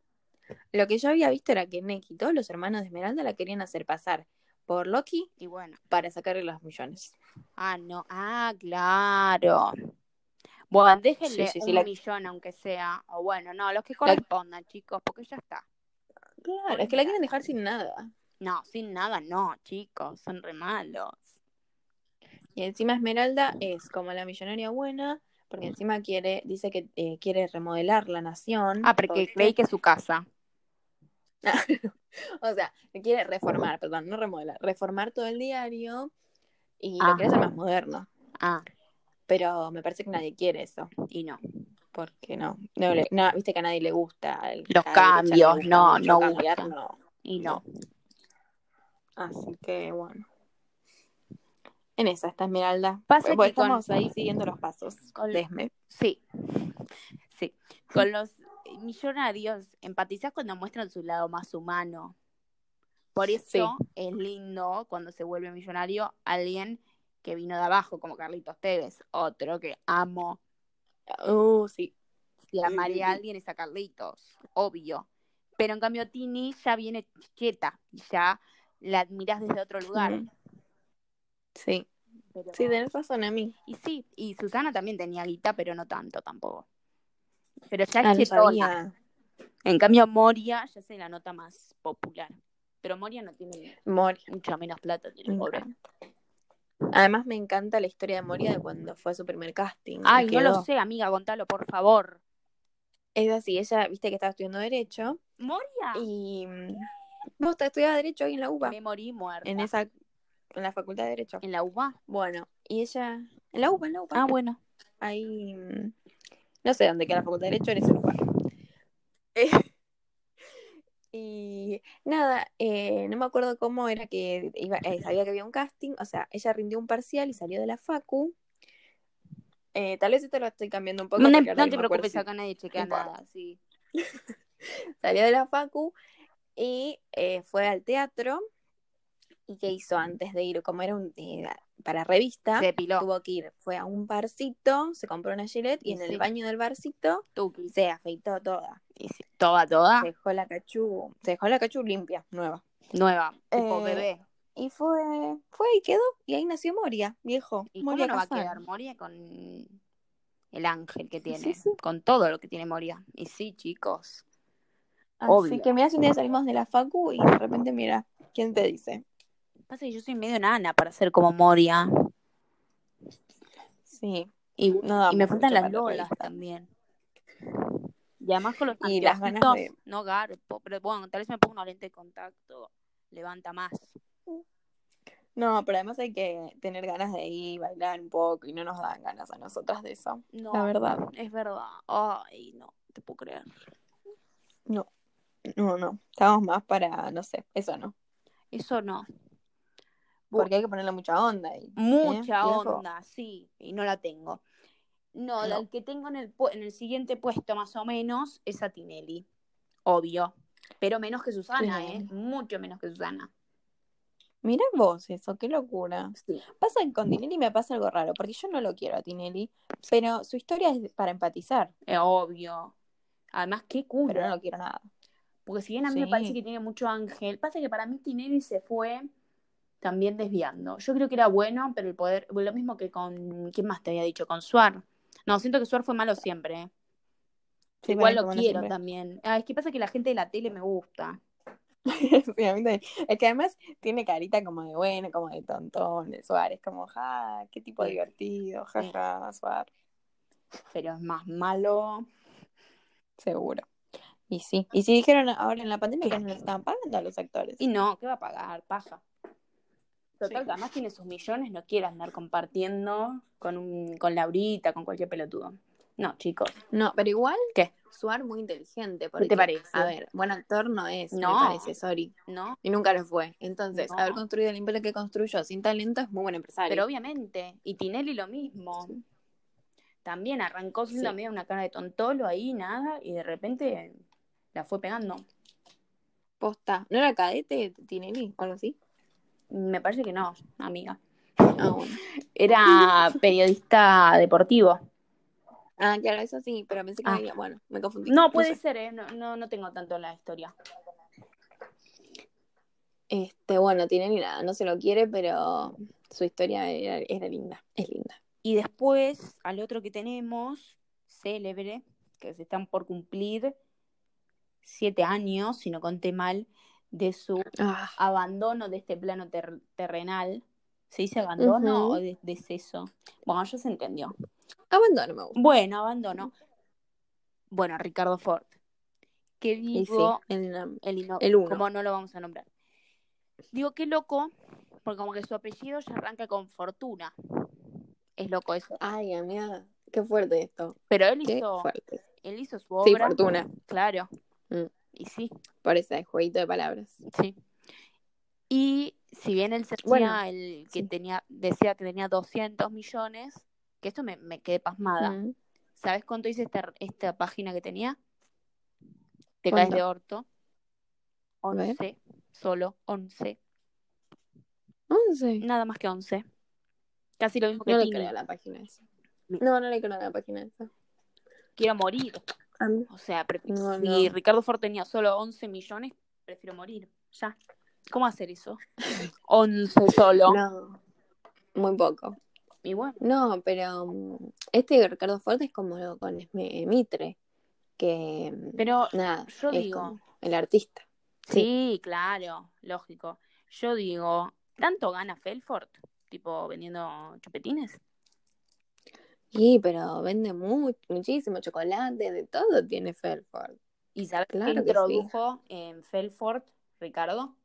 Lo que yo había visto era que Neki, todos los hermanos de Esmeralda la querían hacer pasar por Loki Y bueno. para sacarle los millones. Ah, no. Ah, claro. Bueno, déjenle Sí, sí, sí, un la- millón aunque sea. O bueno, no, los que correspondan, chicos, porque ya está. Claro, es que la quieren dejar sin nada. No, sin nada, no, chicos, son re malos. Y encima Esmeralda es como la millonaria buena, porque encima quiere, dice que eh, quiere remodelar la nación. Ah, porque creí que es su casa. o sea, que quiere reformar, perdón, no remodelar, reformar todo el diario y lo quiere hacer más moderno. Ah, Pero me parece que nadie quiere eso, y no. porque no, no, le- no, viste que a nadie le gusta el- Los cambios, gusta no, no cambiar, gustan. no. Y no. Así que bueno. En esa está Esmeralda. Pasa que Bueno, con- estamos ahí siguiendo los pasos Con- de Esme. Sí. Sí. Con los millonarios empatizás cuando muestran su lado más humano. Por eso es lindo cuando se vuelve millonario alguien que vino de abajo, como Carlitos Tevez, otro que amo. Uh, sí. Si amaría a alguien es a Carlitos, obvio. Pero en cambio Tini ya viene y ya la admirás desde otro lugar. Sí. Pero- Sí, tenés razón a mí. Y sí, y Susana también tenía guita, pero no tanto tampoco. Pero ya Ah, es. En cambio, Moria ya se la nota más popular. Pero Moria no tiene Moria. mucha menos plata, tiene pobre. Además me encanta la historia de Moria de cuando fue a su primer casting. Ay, no lo sé, amiga, contalo, por favor. Es así, ella, viste que estaba estudiando Derecho ¿Moria? y mm, vos te estudiabas Derecho ahí en la UBA, Me morí muerta. en esa, en la Facultad de Derecho. ¿En la UBA? Bueno, y ella, en la UBA, en la UBA, Ah, bueno. ahí, mm, no sé dónde queda la Facultad de Derecho, en ese lugar. Y nada, eh, no me acuerdo cómo era que iba, eh, sabía que había un casting, o sea, ella rindió un parcial y salió de la facu. Eh, tal vez esto lo estoy cambiando un poco. No, te preocupes, si- acá nadie chequea no nada, sí. Salió de la facu y eh, fue al teatro. ¿Y qué hizo antes de ir? Como era un eh, para revista, Se depiló. tuvo que ir. Fue a un barcito, se compró una gilet y Y en sí. el baño del barcito Tuki. se afeitó toda. Y sí, Toda, toda. Se dejó la cachú, se dejó la cachú limpia, nueva. Nueva. Tipo Eh, bebé. Y fue, fue y quedó. Y ahí nació Moria, viejo. ¿Y Moria cómo no va a quedar Moria con el ángel que tiene? Sí. Con todo lo que tiene Moria. Y sí, chicos. Así Obvio. que mira, si un día salimos de la facu y de repente, mira, ¿quién te dice? Pasa que yo soy medio nana para ser como Moria. Sí. Y, No damos y me faltan las la lolas también. Y además con los Y las ganas de- no garpo, pero bueno, tal vez me pongo una lente de contacto, levanta más. No, pero además hay que tener ganas de ir, bailar un poco y no nos dan ganas a nosotras de eso. No, La verdad. Es verdad. Ay, no, te puedo creer. No, no, no. Estamos más para, no sé, eso no. Eso no. Porque hay que ponerle mucha onda. Mucha ¿eh, viejo? onda, sí, y no la tengo. No, No. el que tengo en el, en el siguiente puesto más o menos es a Tinelli, obvio. Pero menos que Susana, Sí. ¿eh? Mucho menos que Susana. Mirá vos eso, qué locura. Sí. Pasa que con Tinelli me pasa algo raro, porque yo no lo quiero a Tinelli, pero su historia es para empatizar, Eh, obvio. Además, qué culo. pero no lo quiero nada. Porque si bien a mí me parece que tiene mucho ángel, pasa que para mí Tinelli se fue también desviando. Yo creo que era bueno, pero el poder, lo mismo que con, ¿quién más te había dicho? Con Suar. No, siento que Suar fue malo siempre. ¿eh? Sí, Igual bueno, lo quiero siempre. también. Ah, es que pasa que la gente de la tele me gusta. Sí, a mí también. Es que además tiene carita como de bueno, como de tontón, de Suárez, como, ja, qué tipo Sí. divertido, jaja, Suárez, Pero es más malo. seguro. Y sí, y si dijeron ahora en la pandemia que no le estaban pagando a los actores. Y no, ¿qué va a pagar? Paja. Total, Sí. que además tiene sus millones, no quiere andar compartiendo con un, con Laurita, con cualquier pelotudo. No, chicos. No, pero igual, ¿Qué? Suar muy inteligente. ¿Qué Porque, te parece? A ver, buen actor no es, No. me parece, sorry. ¿No? Y nunca lo fue. Entonces, No. haber construido el imperio que construyó sin talento es muy buen empresario. Pero obviamente. Y Tinelli lo mismo. Sí. También arrancó siendo Sí. medio una cara de tontolo ahí, nada, y de repente la fue pegando. Posta. ¿No era cadete Tinelli o algo así? Me parece que no, amiga. Ah, bueno. Era periodista deportivo. Ah, claro, eso sí, pero pensé que Ah. había. Bueno, me confundí. No, puede sé. ser, ¿eh? No, no, no tengo tanto la historia. Este, bueno, tiene ni nada, no se lo quiere, pero su historia era, era linda, es linda. Y después, al otro que tenemos, célebre, que se están por cumplir siete años, si no conté mal, de su Ah, abandono de este plano ter- terrenal. ¿Se dice abandono o de- deceso? Bueno, ya se entendió. abandono me gusta. Bueno, abandono. Bueno, Ricardo Ford. Que sí, digo, el, el, uno. como no lo vamos a nombrar. Digo, qué loco, porque como que su apellido ya arranca con Fortuna. Es loco eso. Ay, amiga, qué fuerte esto. Pero él Qué hizo, fuerte. él hizo su Sí, obra. fortuna. Claro. Mm. Y sí, Por ese jueguito de palabras. sí. Y si bien él decía Bueno, el que sí. tenía, decía que tenía 200 millones, que esto me, me quedé pasmada. Mm. ¿Sabes cuánto dice esta, esta página que tenía? Te caes ¿Cuánto? de orto. A ver. 11, solo 11. 11. Nada más que 11. Casi lo mismo que No le creo a la página esa. No, no le creo a la página esa. Quiero morir. A mí- O sea, No, si no. Ricardo Ford tenía solo 11 millones, prefiero morir. Ya. ¿Cómo hacer eso? 11 solo. No, muy poco. Y bueno, No, pero mm, este Ricardo Forte es como lo con Mitre, que mm, pero nada, yo es digo, como el artista. sí, claro, lógico. Yo digo, ¿tanto gana Felford? Tipo, vendiendo chupetines. Sí, pero vende mu- muchísimo chocolate, de todo tiene Felford. ¿Y sabes qué Claro sí. introdujo en Felford, Ricardo?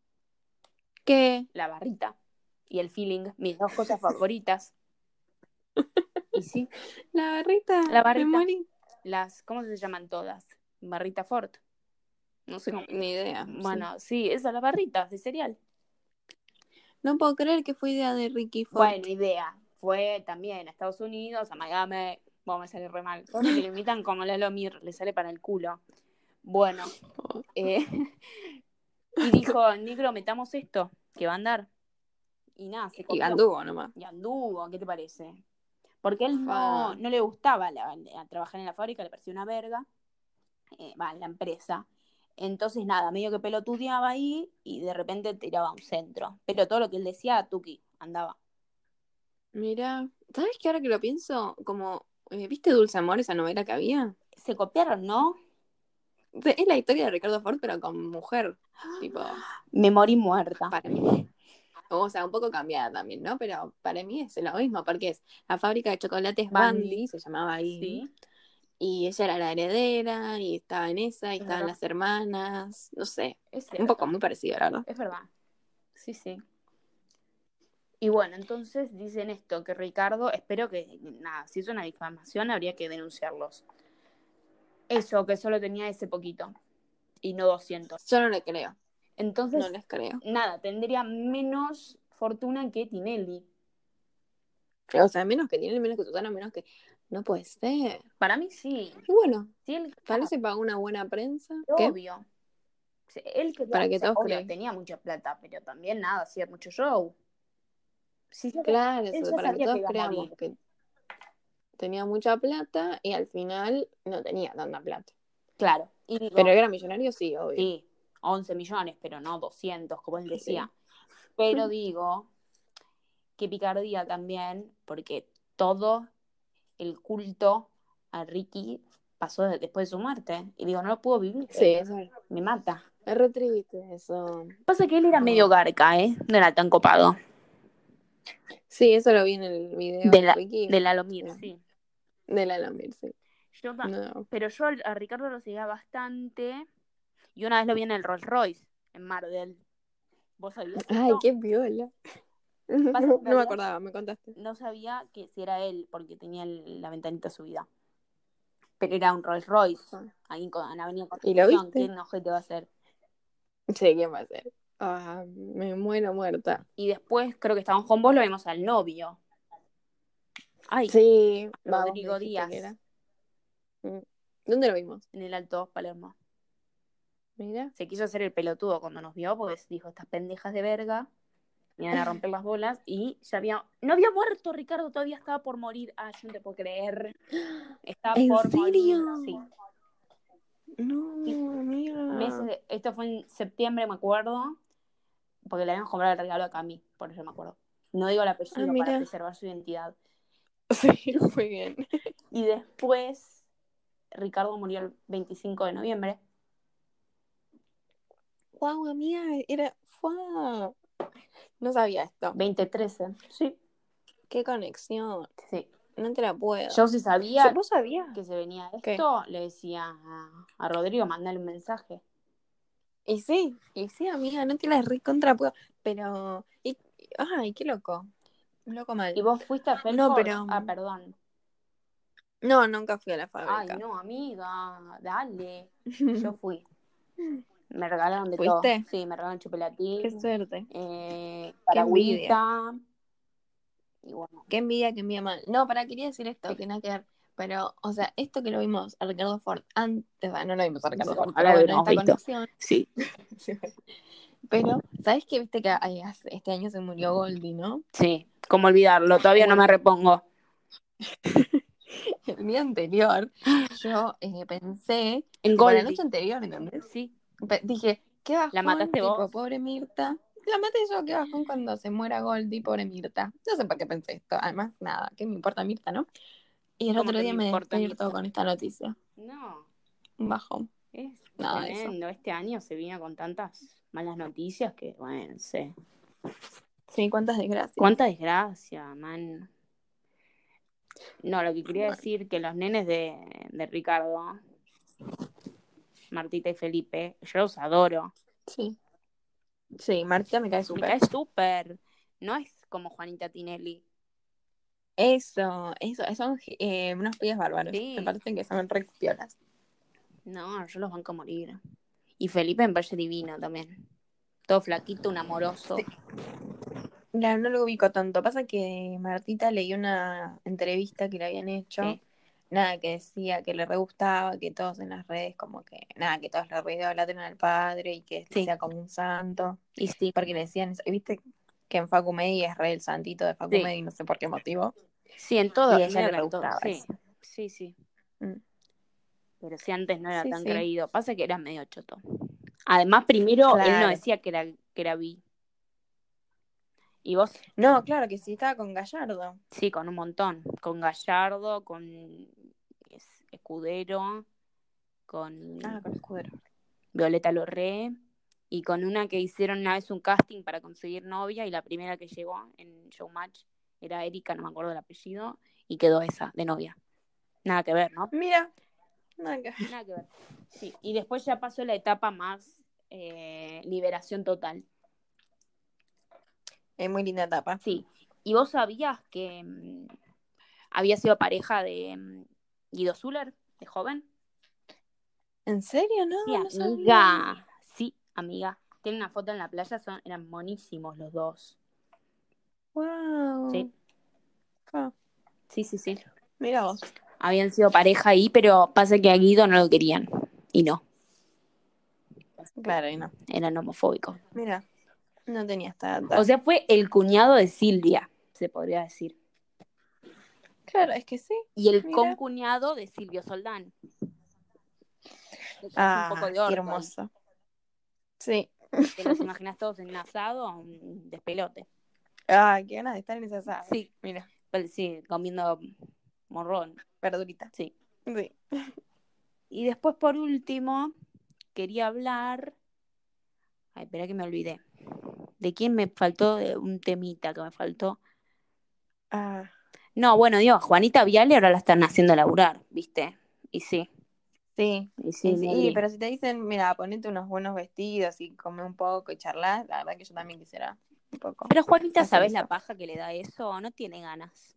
¿Qué? La barrita y el feeling, mis dos cosas favoritas. Y sí, La barrita. La barrita. Me morí. las, ¿cómo se llaman todas? Barrita Ford. No sé. Ni idea. sí. Bueno, sí, esas las barritas de cereal. No puedo creer que fue idea de Ricky Ford. Bueno, idea. Fue también a Estados Unidos, a Miami. Bueno, me sale re mal. Todos los que lo imitan como Lalo Mir, le sale para el culo. Bueno, eh, y dijo, negro, metamos esto, que va a andar. Y nada, se y copió. anduvo nomás. Y anduvo, ¿qué te parece? Porque él no, no le gustaba la- la- trabajar en la fábrica, le parecía una verga. Eh, va, en la empresa. Entonces, nada, medio que pelotudeaba ahí y de repente tiraba a un centro. Pero todo lo que él decía, Tuki, andaba. Mira, ¿sabes qué ahora que lo pienso? Como, eh, ¿viste Dulce Amor, esa novela que había? Se copiaron, ¿no? Es la historia de Ricardo Ford, pero con mujer. Tipo, Me morí muerta. para mí. O sea, un poco cambiada también, ¿no? Pero para mí es lo mismo, porque es la fábrica de chocolates Bandy. Se llamaba ahí. Sí, Y ella era la heredera, y estaba en esa, y Es estaban verdad. las hermanas. No sé, es un poco muy parecido, la verdad. Es verdad. Sí, sí. Y bueno, entonces dicen esto, que Ricardo, espero que, nada, si es una difamación habría que denunciarlos. Eso, que solo tenía ese poquito y no 200. Yo no le creo, Entonces, no les creo. nada, tendría menos fortuna que Tinelli. O sea, menos que tiene, menos que Susana, menos que. No puede ser. Para mí sí. Y bueno, Sí, él, tal vez se pagó una buena prensa. ¿Qué? obvio. Él que Para que todos obvio, crean. tenía mucha plata, pero también nada, hacía mucho show. Sí, Claro, eso, para que todos creamos que tenía mucha plata y al final no tenía tanta plata. Claro. Y digo, Pero era millonario, sí, obvio. Sí, 11 millones, pero no 200, como él Sí. decía. Pero digo, que picardía también, porque todo el culto a Ricky pasó de- después de su muerte. Y digo, no lo puedo vivir. Sí, eso es Me mata. es re triste eso. Pasa que él era medio garca, ¿eh? No era tan copado. Sí, eso lo vi en el video De la- De la Lomir, Sí. de la Lambir, sí. Yo ta- No. Pero yo a Ricardo lo seguía bastante. Y una vez lo vi en el Rolls Royce, en Mardel. ¿Vos sabías? Ay, qué viola. No me acordaba, me contaste. no sabía que si era él, porque tenía el- la ventanita subida. Pero era un Rolls Royce, Ah. ahí en, en Avenida ¿Y lo Constitución. viste? ¿Qué ojete va a hacer? Sí, ¿qué va a hacer? Ah, me muero muerta. Y después, creo que estábamos con vos, lo vimos al novio. Ay, Sí, Rodrigo Díaz. Mm. ¿Dónde lo vimos? en el Alto Palermo. Mira. Se quiso hacer el pelotudo cuando nos vio, porque dijo, estas pendejas de verga, me iban a romper las bolas. Y ya había... No había muerto, Ricardo, todavía estaba por morir. Ah, yo no te puedo creer. Estaba ¿En por serio? morir. Sí. No, mira. meses de- esto fue en septiembre, me acuerdo. Porque le habían comprado el regalo a Cami, por eso me acuerdo. No digo el apellido Ah, para preservar su identidad. Sí, muy bien. Y después, Ricardo murió el 25 de noviembre. Wow, amiga, era. No sabía esto. 2013. Sí, Qué conexión. sí. No te la puedo. Yo si sabía ¿Vos sabías? que se venía ¿Qué? esto, le decía a, a Rodrigo, mandale un mensaje. Y sí, y sí, amiga, no te la recontra. Pero. y- Ay, qué loco. Loco mal. ¿Y vos fuiste a Felford? No, pero- Ah, perdón. No, nunca fui a la Ay, fábrica. no, amiga, dale. Yo fui. Me regalaron de todo. ¿Fuiste? Sí, me regalaron chocolatín, Qué suerte. eh, Qué envidia. paragüita. Y bueno, Qué envidia, qué envidia mal. No, para, quería decir esto, que nada que ver. Pero, o sea, esto que lo vimos a Ricardo Ford antes, no lo vimos a Ricardo Sí, Ford, pero lo esta visto. conexión. sí. Pero, ¿sabes qué? Viste que este año se murió Goldie, ¿no? Sí, cómo olvidarlo, todavía no me repongo. El día anterior, yo eh, pensé, En tipo, la Goldie. noche anterior, ¿entendés? Sí, Pe- Dije, ¿qué bajón? La mataste tipo, vos. Pobre Mirta. La maté yo, qué bajón cuando se muera Goldie, pobre Mirta. No sé por qué pensé esto. Además, nada, ¿qué me importa Mirta, no? Y el ¿Cómo otro día me me despierto con esta noticia. no, bajón. es eso. tremendo. Este año se vino con tantas malas noticias que, bueno, no sé. Sí, cuántas desgracias. Cuánta desgracia, man. No, lo que quería Bueno. decir que los nenes de, de Ricardo, Martita y Felipe, yo los adoro. Sí. Sí, Marta me cae Me súper. cae súper. No es como Juanita Tinelli. Eso, eso, son eh, unos pibes bárbaros. Sí. Me parecen que son re piolas. No, yo los banco a morir. Y Felipe me parece divino también. Todo flaquito, un amoroso. Sí. No, no lo ubico tanto. Pasa que Martita leí una entrevista que le habían hecho. Sí. Nada, que decía que le re gustaba, que todos en las redes, como que, nada, que todos le re idolatren al padre y que Sí. sea como un santo. Y sí, Porque le decían, eso. Y viste que en Facu Medi es re el santito de Facu Sí. No sé por qué motivo. sí, en todo. Y a ella le gustaba sí. eso. sí, sí. Mm. Pero si antes no era Sí, tan creído. Pasa que era medio choto. Además, primero él no decía que era, que era bi. Y vos, No, claro que sí, estaba con Gallardo. sí, con un montón. Con Gallardo, con es- Escudero, con Ah, con Escudero. Violeta Lorré y con una que hicieron una vez un casting para conseguir novia y la primera que llegó en Showmatch era Erika, no me acuerdo el apellido, y quedó esa de novia. Nada que ver, ¿no? Mira. Nada que- Nada que ver. Sí, y después ya pasó la etapa más eh, liberación total. Es muy linda etapa. Sí, y vos sabías que mm, había sido pareja de mm, Guido Zuller, de joven. ¿En serio? No, Sí, no sabía. Amiga. Tienen una foto en la playa, son, eran monísimos los dos. Wow. Sí. Ah, Sí, sí, sí. mira vos. Habían sido pareja ahí, pero pasa que a Guido no lo querían. Y no, Claro, y no. eran homofóbicos. Mira, no tenía esta data. O sea, fue el cuñado de Silvia, se podría decir. claro, es que sí. Y el Mira. concuñado de Silvio Soldán. Ah, un poco de qué orto ahí. Sí. Te los imaginas todos en un asado, un despelote. Ah, qué ganas de estar en esa sala. Sí. Mira, Pues sí, comiendo morrón. verdurita. Sí. Sí. Y después, por último, quería hablar. Ay, espera que me olvidé. ¿De quién me faltó? De un temita que me faltó. Ah, No, bueno, digo, Juanita Viale ahora la están haciendo laburar, ¿viste? Y sí, sí. y sí, Sí, sí, Nelly. pero si te dicen, mira, ponete unos buenos vestidos y come un poco y charlar, la verdad que yo también quisiera un poco. Pero Juanita, ¿sabes eso. la paja que le da eso? No tiene ganas.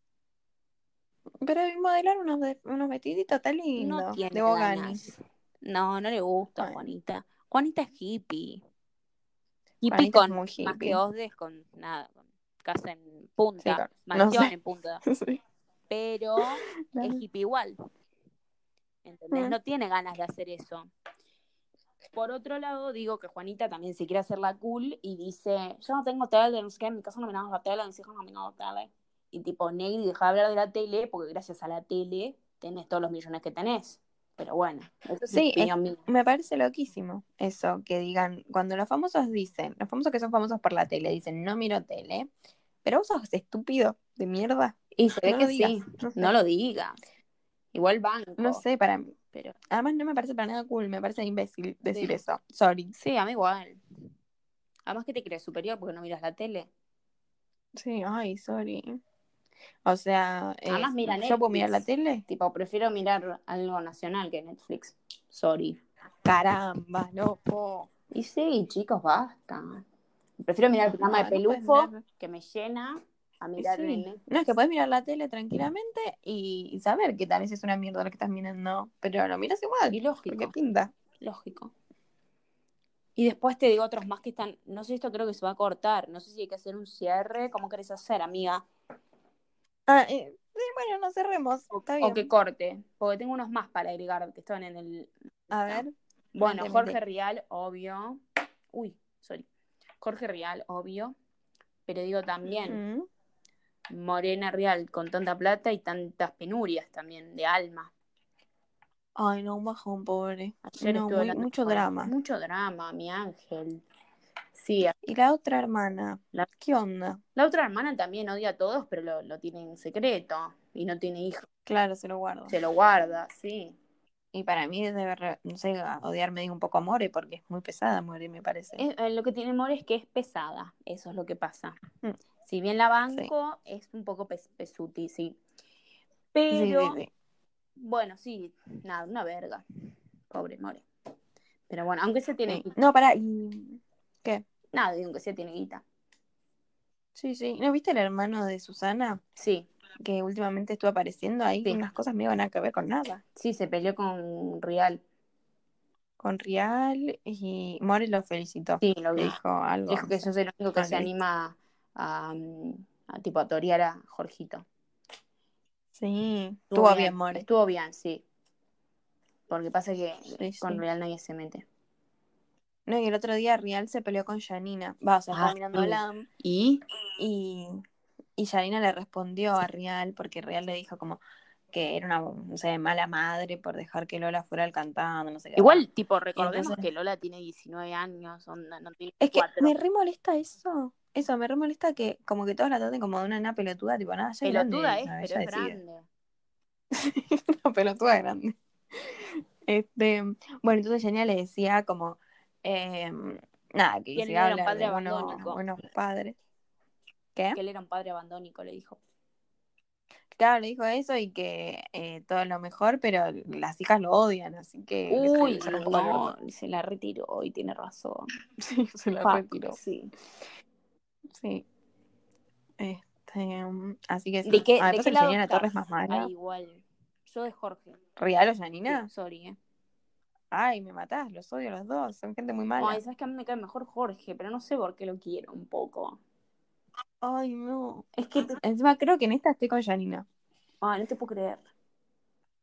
Pero modelar unos, de- unos vestiditos está lindo. No tiene de ganas. No, no le gusta. Juanita. Juanita es hippie. Hippie Juanita es con muy más que Osdes con nada, con casa en punta, Sí, no mansión sé. en punta. Sí. Pero es hippie igual. ¿Entendés? Mm. No tiene ganas de hacer eso. Por otro lado, digo que Juanita también se quiere hacer la cool y dice, yo no tengo tele, no sé qué, en mi casa no me dan la tele, mis hijos no me dan la tele. Y tipo, Negri, deja de hablar de la tele porque gracias a la tele tenés todos los millones que tenés. Pero bueno, eso Sí. Me parece loquísimo eso, que digan, cuando los famosos dicen, los famosos que son famosos por la tele, dicen, no miro tele, pero vos sos estúpido de mierda. Y se ve que digas, sí, no sé. no lo digas. Igual banco. No sé, para mí. Pero Además no me parece para nada cool, me parece imbécil decir Sí. eso. Sorry. sí, a mí igual. Además que te crees superior porque no miras la tele. Sí, ay, sorry. O sea, eh, Además, mira ¿yo puedo mirar la Netflix. tele? Tipo, prefiero mirar algo nacional que Netflix. Sorry. Caramba, loco. Y sí, chicos, basta. Prefiero mirar el programa No, de Pelufo, que me llena, a Y mirar sí. No, es que puedes mirar la tele tranquilamente y, y saber que tal vez es una mierda lo que estás mirando, pero lo miras igual, Y lógico. porque pinta. Lógico. Y después te digo otros más que están. No sé, esto creo que se va a cortar. No sé si hay que hacer un cierre. ¿Cómo querés hacer, amiga? Ah, eh, sí, bueno, no cerremos. Está O bien. que corte. Porque tengo unos más para agregar que estaban en el. A ver. Bueno, Jorge. Rial, obvio. Uy, sorry. Jorge Rial, obvio. Pero digo también. Morena Real con tanta plata y tantas penurias también de alma. Ay, no, un bajón, pobre. Ayer No, muy- mucho drama. Mucho drama, mi ángel. Sí, Y la otra hermana, La- ¿qué onda? la otra hermana también odia a todos, pero lo, lo tiene en secreto y no tiene hijos. Claro, se lo guardo. Se lo guarda, sí. Y para mí debe, no sé, odiarme digo un poco a More, porque es muy pesada More, me parece. Es- eh, lo que tiene More es que es pesada, eso es lo que pasa. Mm. Si bien la banco, es un poco pes- pesuti, sí. Pero, Sí, sí, sí. bueno, sí, nada, una verga. Pobre More. Pero bueno, aunque se tiene guita. No, para, y... ¿Qué? Nada, digo, aunque se tiene guita. Sí, sí. ¿No viste el hermano de Susana? Sí, Que últimamente estuvo apareciendo ahí unas cosas medio nada que ver con nada. sí, se peleó con Real. Con Rial y More lo felicitó. Sí, lo vi. dijo algo. Dijo que no yo soy el único que se anima a, a, tipo a torear a Jorgito. Sí, estuvo bien, More. Estuvo bien, sí. Porque pasa que Sí, con sí. Real nadie se mete. No, y el otro día Rial se peleó con Janina. Va, o sea, Ah, mirando sí. LAM ¿Y? y, y Janina le respondió a Rial porque Rial le dijo como que era una, no sé, mala madre por dejar que Lola fuera al cantando, no sé qué. Igual, tipo, recordemos entonces- que Lola tiene 19 años, onda, no tiene Es que 4. me re molesta eso. Eso, me re molesta que como que todos la traten como de una nena pelotuda, tipo, nada, ya es Pelotuda grande, es, pero es grande. una pelotuda grande. Este, bueno, entonces Janina le decía como, eh, nada, que se era un habla padre de buenos, buenos padres. ¿Qué? Que él era un padre abandónico, le dijo. Claro, le dijo eso y que eh, todo lo mejor, pero las hijas lo odian, así que... Uy, no, se la retiró y tiene razón. Sí, se la Fuck, retiró. Sí. Sí. Este, um, así que sí. ¿De qué, ah, de qué lado estás? Torres más mala. Ay, igual. Yo de Jorge. ¿Real o Sí, Janina? sorry, eh. Ay, me matás, los odio a los dos, son gente muy mala. Ay, sabes que a mí me cae mejor Jorge, pero no sé por qué lo quiero un poco. Ay, no. Es que, Encima creo que en esta estoy con Janina. ay, no te puedo creer.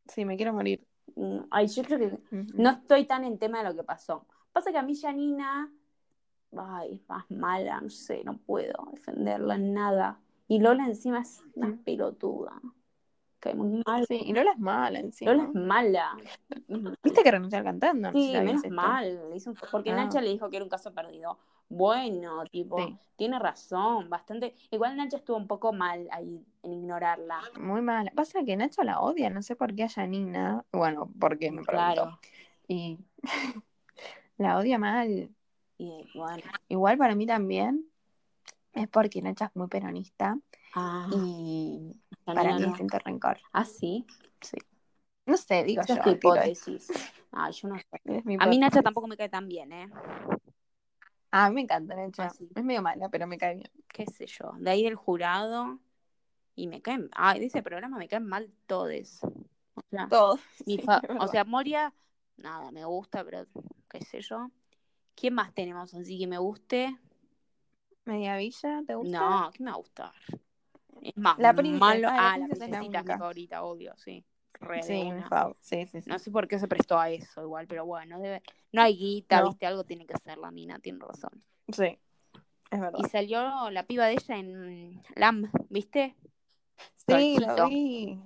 Sí, me quiero morir. Mm, Ay, yo creo que no estoy tan en tema de lo que pasó. Pasa que a mí Janina, ay, es más mala, no sé, no puedo defenderla en nada. Y Lola encima es una pelotuda. Cae muy mal. Sí, y Lola es mala encima. Lola es mala. ¿Viste que renunció al cantando? No Sí, la menos mal. Porque Ah. Nacha le dijo que era un caso perdido. Bueno, tipo, Sí. tiene razón, bastante. Igual Nacha estuvo un poco mal ahí en ignorarla. Muy mala. Pasa que Nacho la odia, no sé por qué a Janina. Bueno, porque me pregunto. Claro. Y la odia mal. Y bueno. Igual para mí también es porque Nacha es muy peronista Ah, y para mí no. siento rencor. Ah, sí. No sé, digo Esa yo. es tu tiro hipótesis. Ay, yo no sé. esto. Es mi A mí Nacha tampoco me cae tan bien, ¿eh? Ah, a mí me encanta Nacha. Ah, sí. Es medio mala, pero me cae bien. Qué sé yo. De ahí del jurado. Y me caen. Ay, de ese programa me caen mal todos. O sea, Todo. mi Sí, fa- es o sea, Moria, nada, me gusta, pero qué sé yo. ¿Quién más tenemos así que me guste? Media Villa, ¿te gusta? No, ¿qué me va a gustar? Es más La princesa, malo. ah, la Ah, la princesa es princesita, mi favorita, obvio, sí. Re Sí. Sí, sí, sí. No sé por qué se prestó a eso igual, pero bueno, debe... no hay guita, No. viste, algo tiene que hacer la mina, tiene razón. Sí, es verdad. Y salió la piba de ella en LAM, ¿viste? Sí, Solcito. lo vi.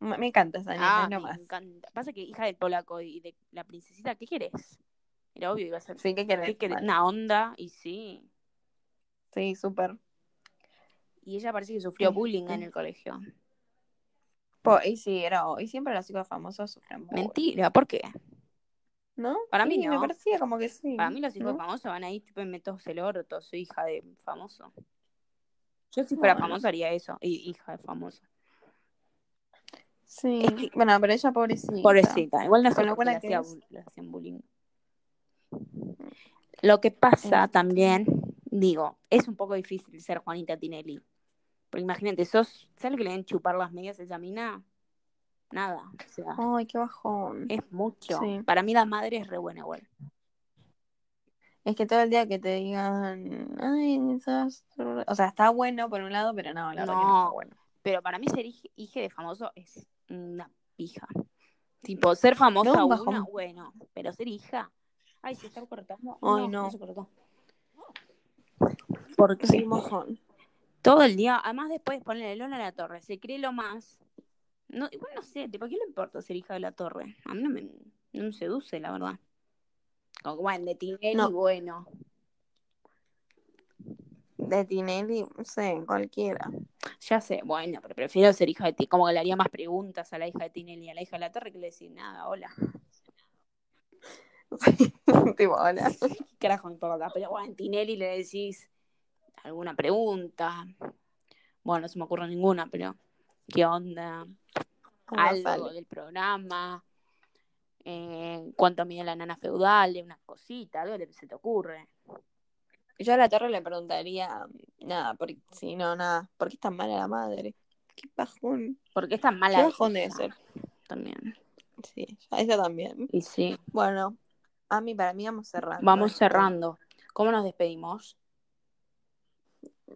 Me encanta esa nena, Ah, lo me más. encanta. Pasa que hija del polaco y de la princesita, ¿qué querés? Era obvio, iba a ser. Sí, ¿qué querés? Una onda, y sí. Sí, súper. Y ella parece que sufrió Este. bullying en el colegio. Po- Y sí, era, y siempre los chicos famosos sufren bullying, Mentira, ¿por qué? ¿No? Para mí Sí, me no. parecía como que sí. Para mí los hijos ¿no? famosos van ahí, tipo, me todos el orto, soy hija de famoso. Yo si fuera Bueno. famoso haría eso, y hija de famoso. Sí. Es que- Bueno, pero ella pobrecita. Pobrecita, igual no Con lo que hacía hacían bullying. Lo que pasa Este. también, digo, es un poco difícil ser Juanita Tinelli. Porque imagínate, sos, ¿sabes lo que le deben chupar las medias a esa mina? Nada, o sea, Ay, qué bajón. es mucho. Sí. Para mí la madre es re buena igual. Es que todo el día que te digan, ay, sos... O sea, está bueno por un lado, pero no, la verdad que no No. está bueno. Pero para mí ser hij- hija de famoso es una pija. Tipo, ser famosa No, un una, bueno, pero ser hija. Ay, se está cortando. Ay, no. se cortó. Porque Sí, bajón. todo el día, además después de ponerle Lola a la torre, se cree lo más. No, igual no sé, tipo, ¿a qué le importa ser hija de la torre? A mí no me, no me seduce, la verdad. Como, bueno, de Tinelli, No. bueno. De Tinelli, no sé, cualquiera. Ya sé, bueno, pero prefiero ser hija de Tinelli. Como que le haría más preguntas a la hija de Tinelli a la hija de la torre que le decir nada, hola. tipo, hola. ¿Qué carajo importa? Pero bueno, Tinelli le decís alguna pregunta. Bueno, no se me ocurre ninguna, pero ¿qué onda? ¿Cómo Algo sale? del programa. Eh, ¿Cuánto mide la nana feudal? Una cosita, algo que se te ocurre. Yo a la torre le preguntaría, nada, porque si no, nada, ¿por qué es tan mala la madre? Qué bajón. Porque es tan mala. Qué bajón debe ser. También. Sí, a ella también. Y sí. Bueno, a mí, para mí vamos cerrando. Vamos esto. cerrando. ¿Cómo nos despedimos?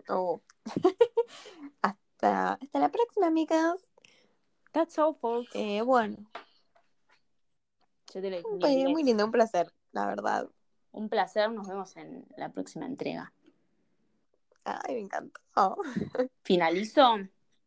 Oh. hasta, hasta la próxima, amigas. That's all, folks. Eh, bueno, Yo te lo inglés. muy lindo, un placer, la verdad. Un placer. Nos vemos en la próxima entrega. Ay, me encantó. Finalizo.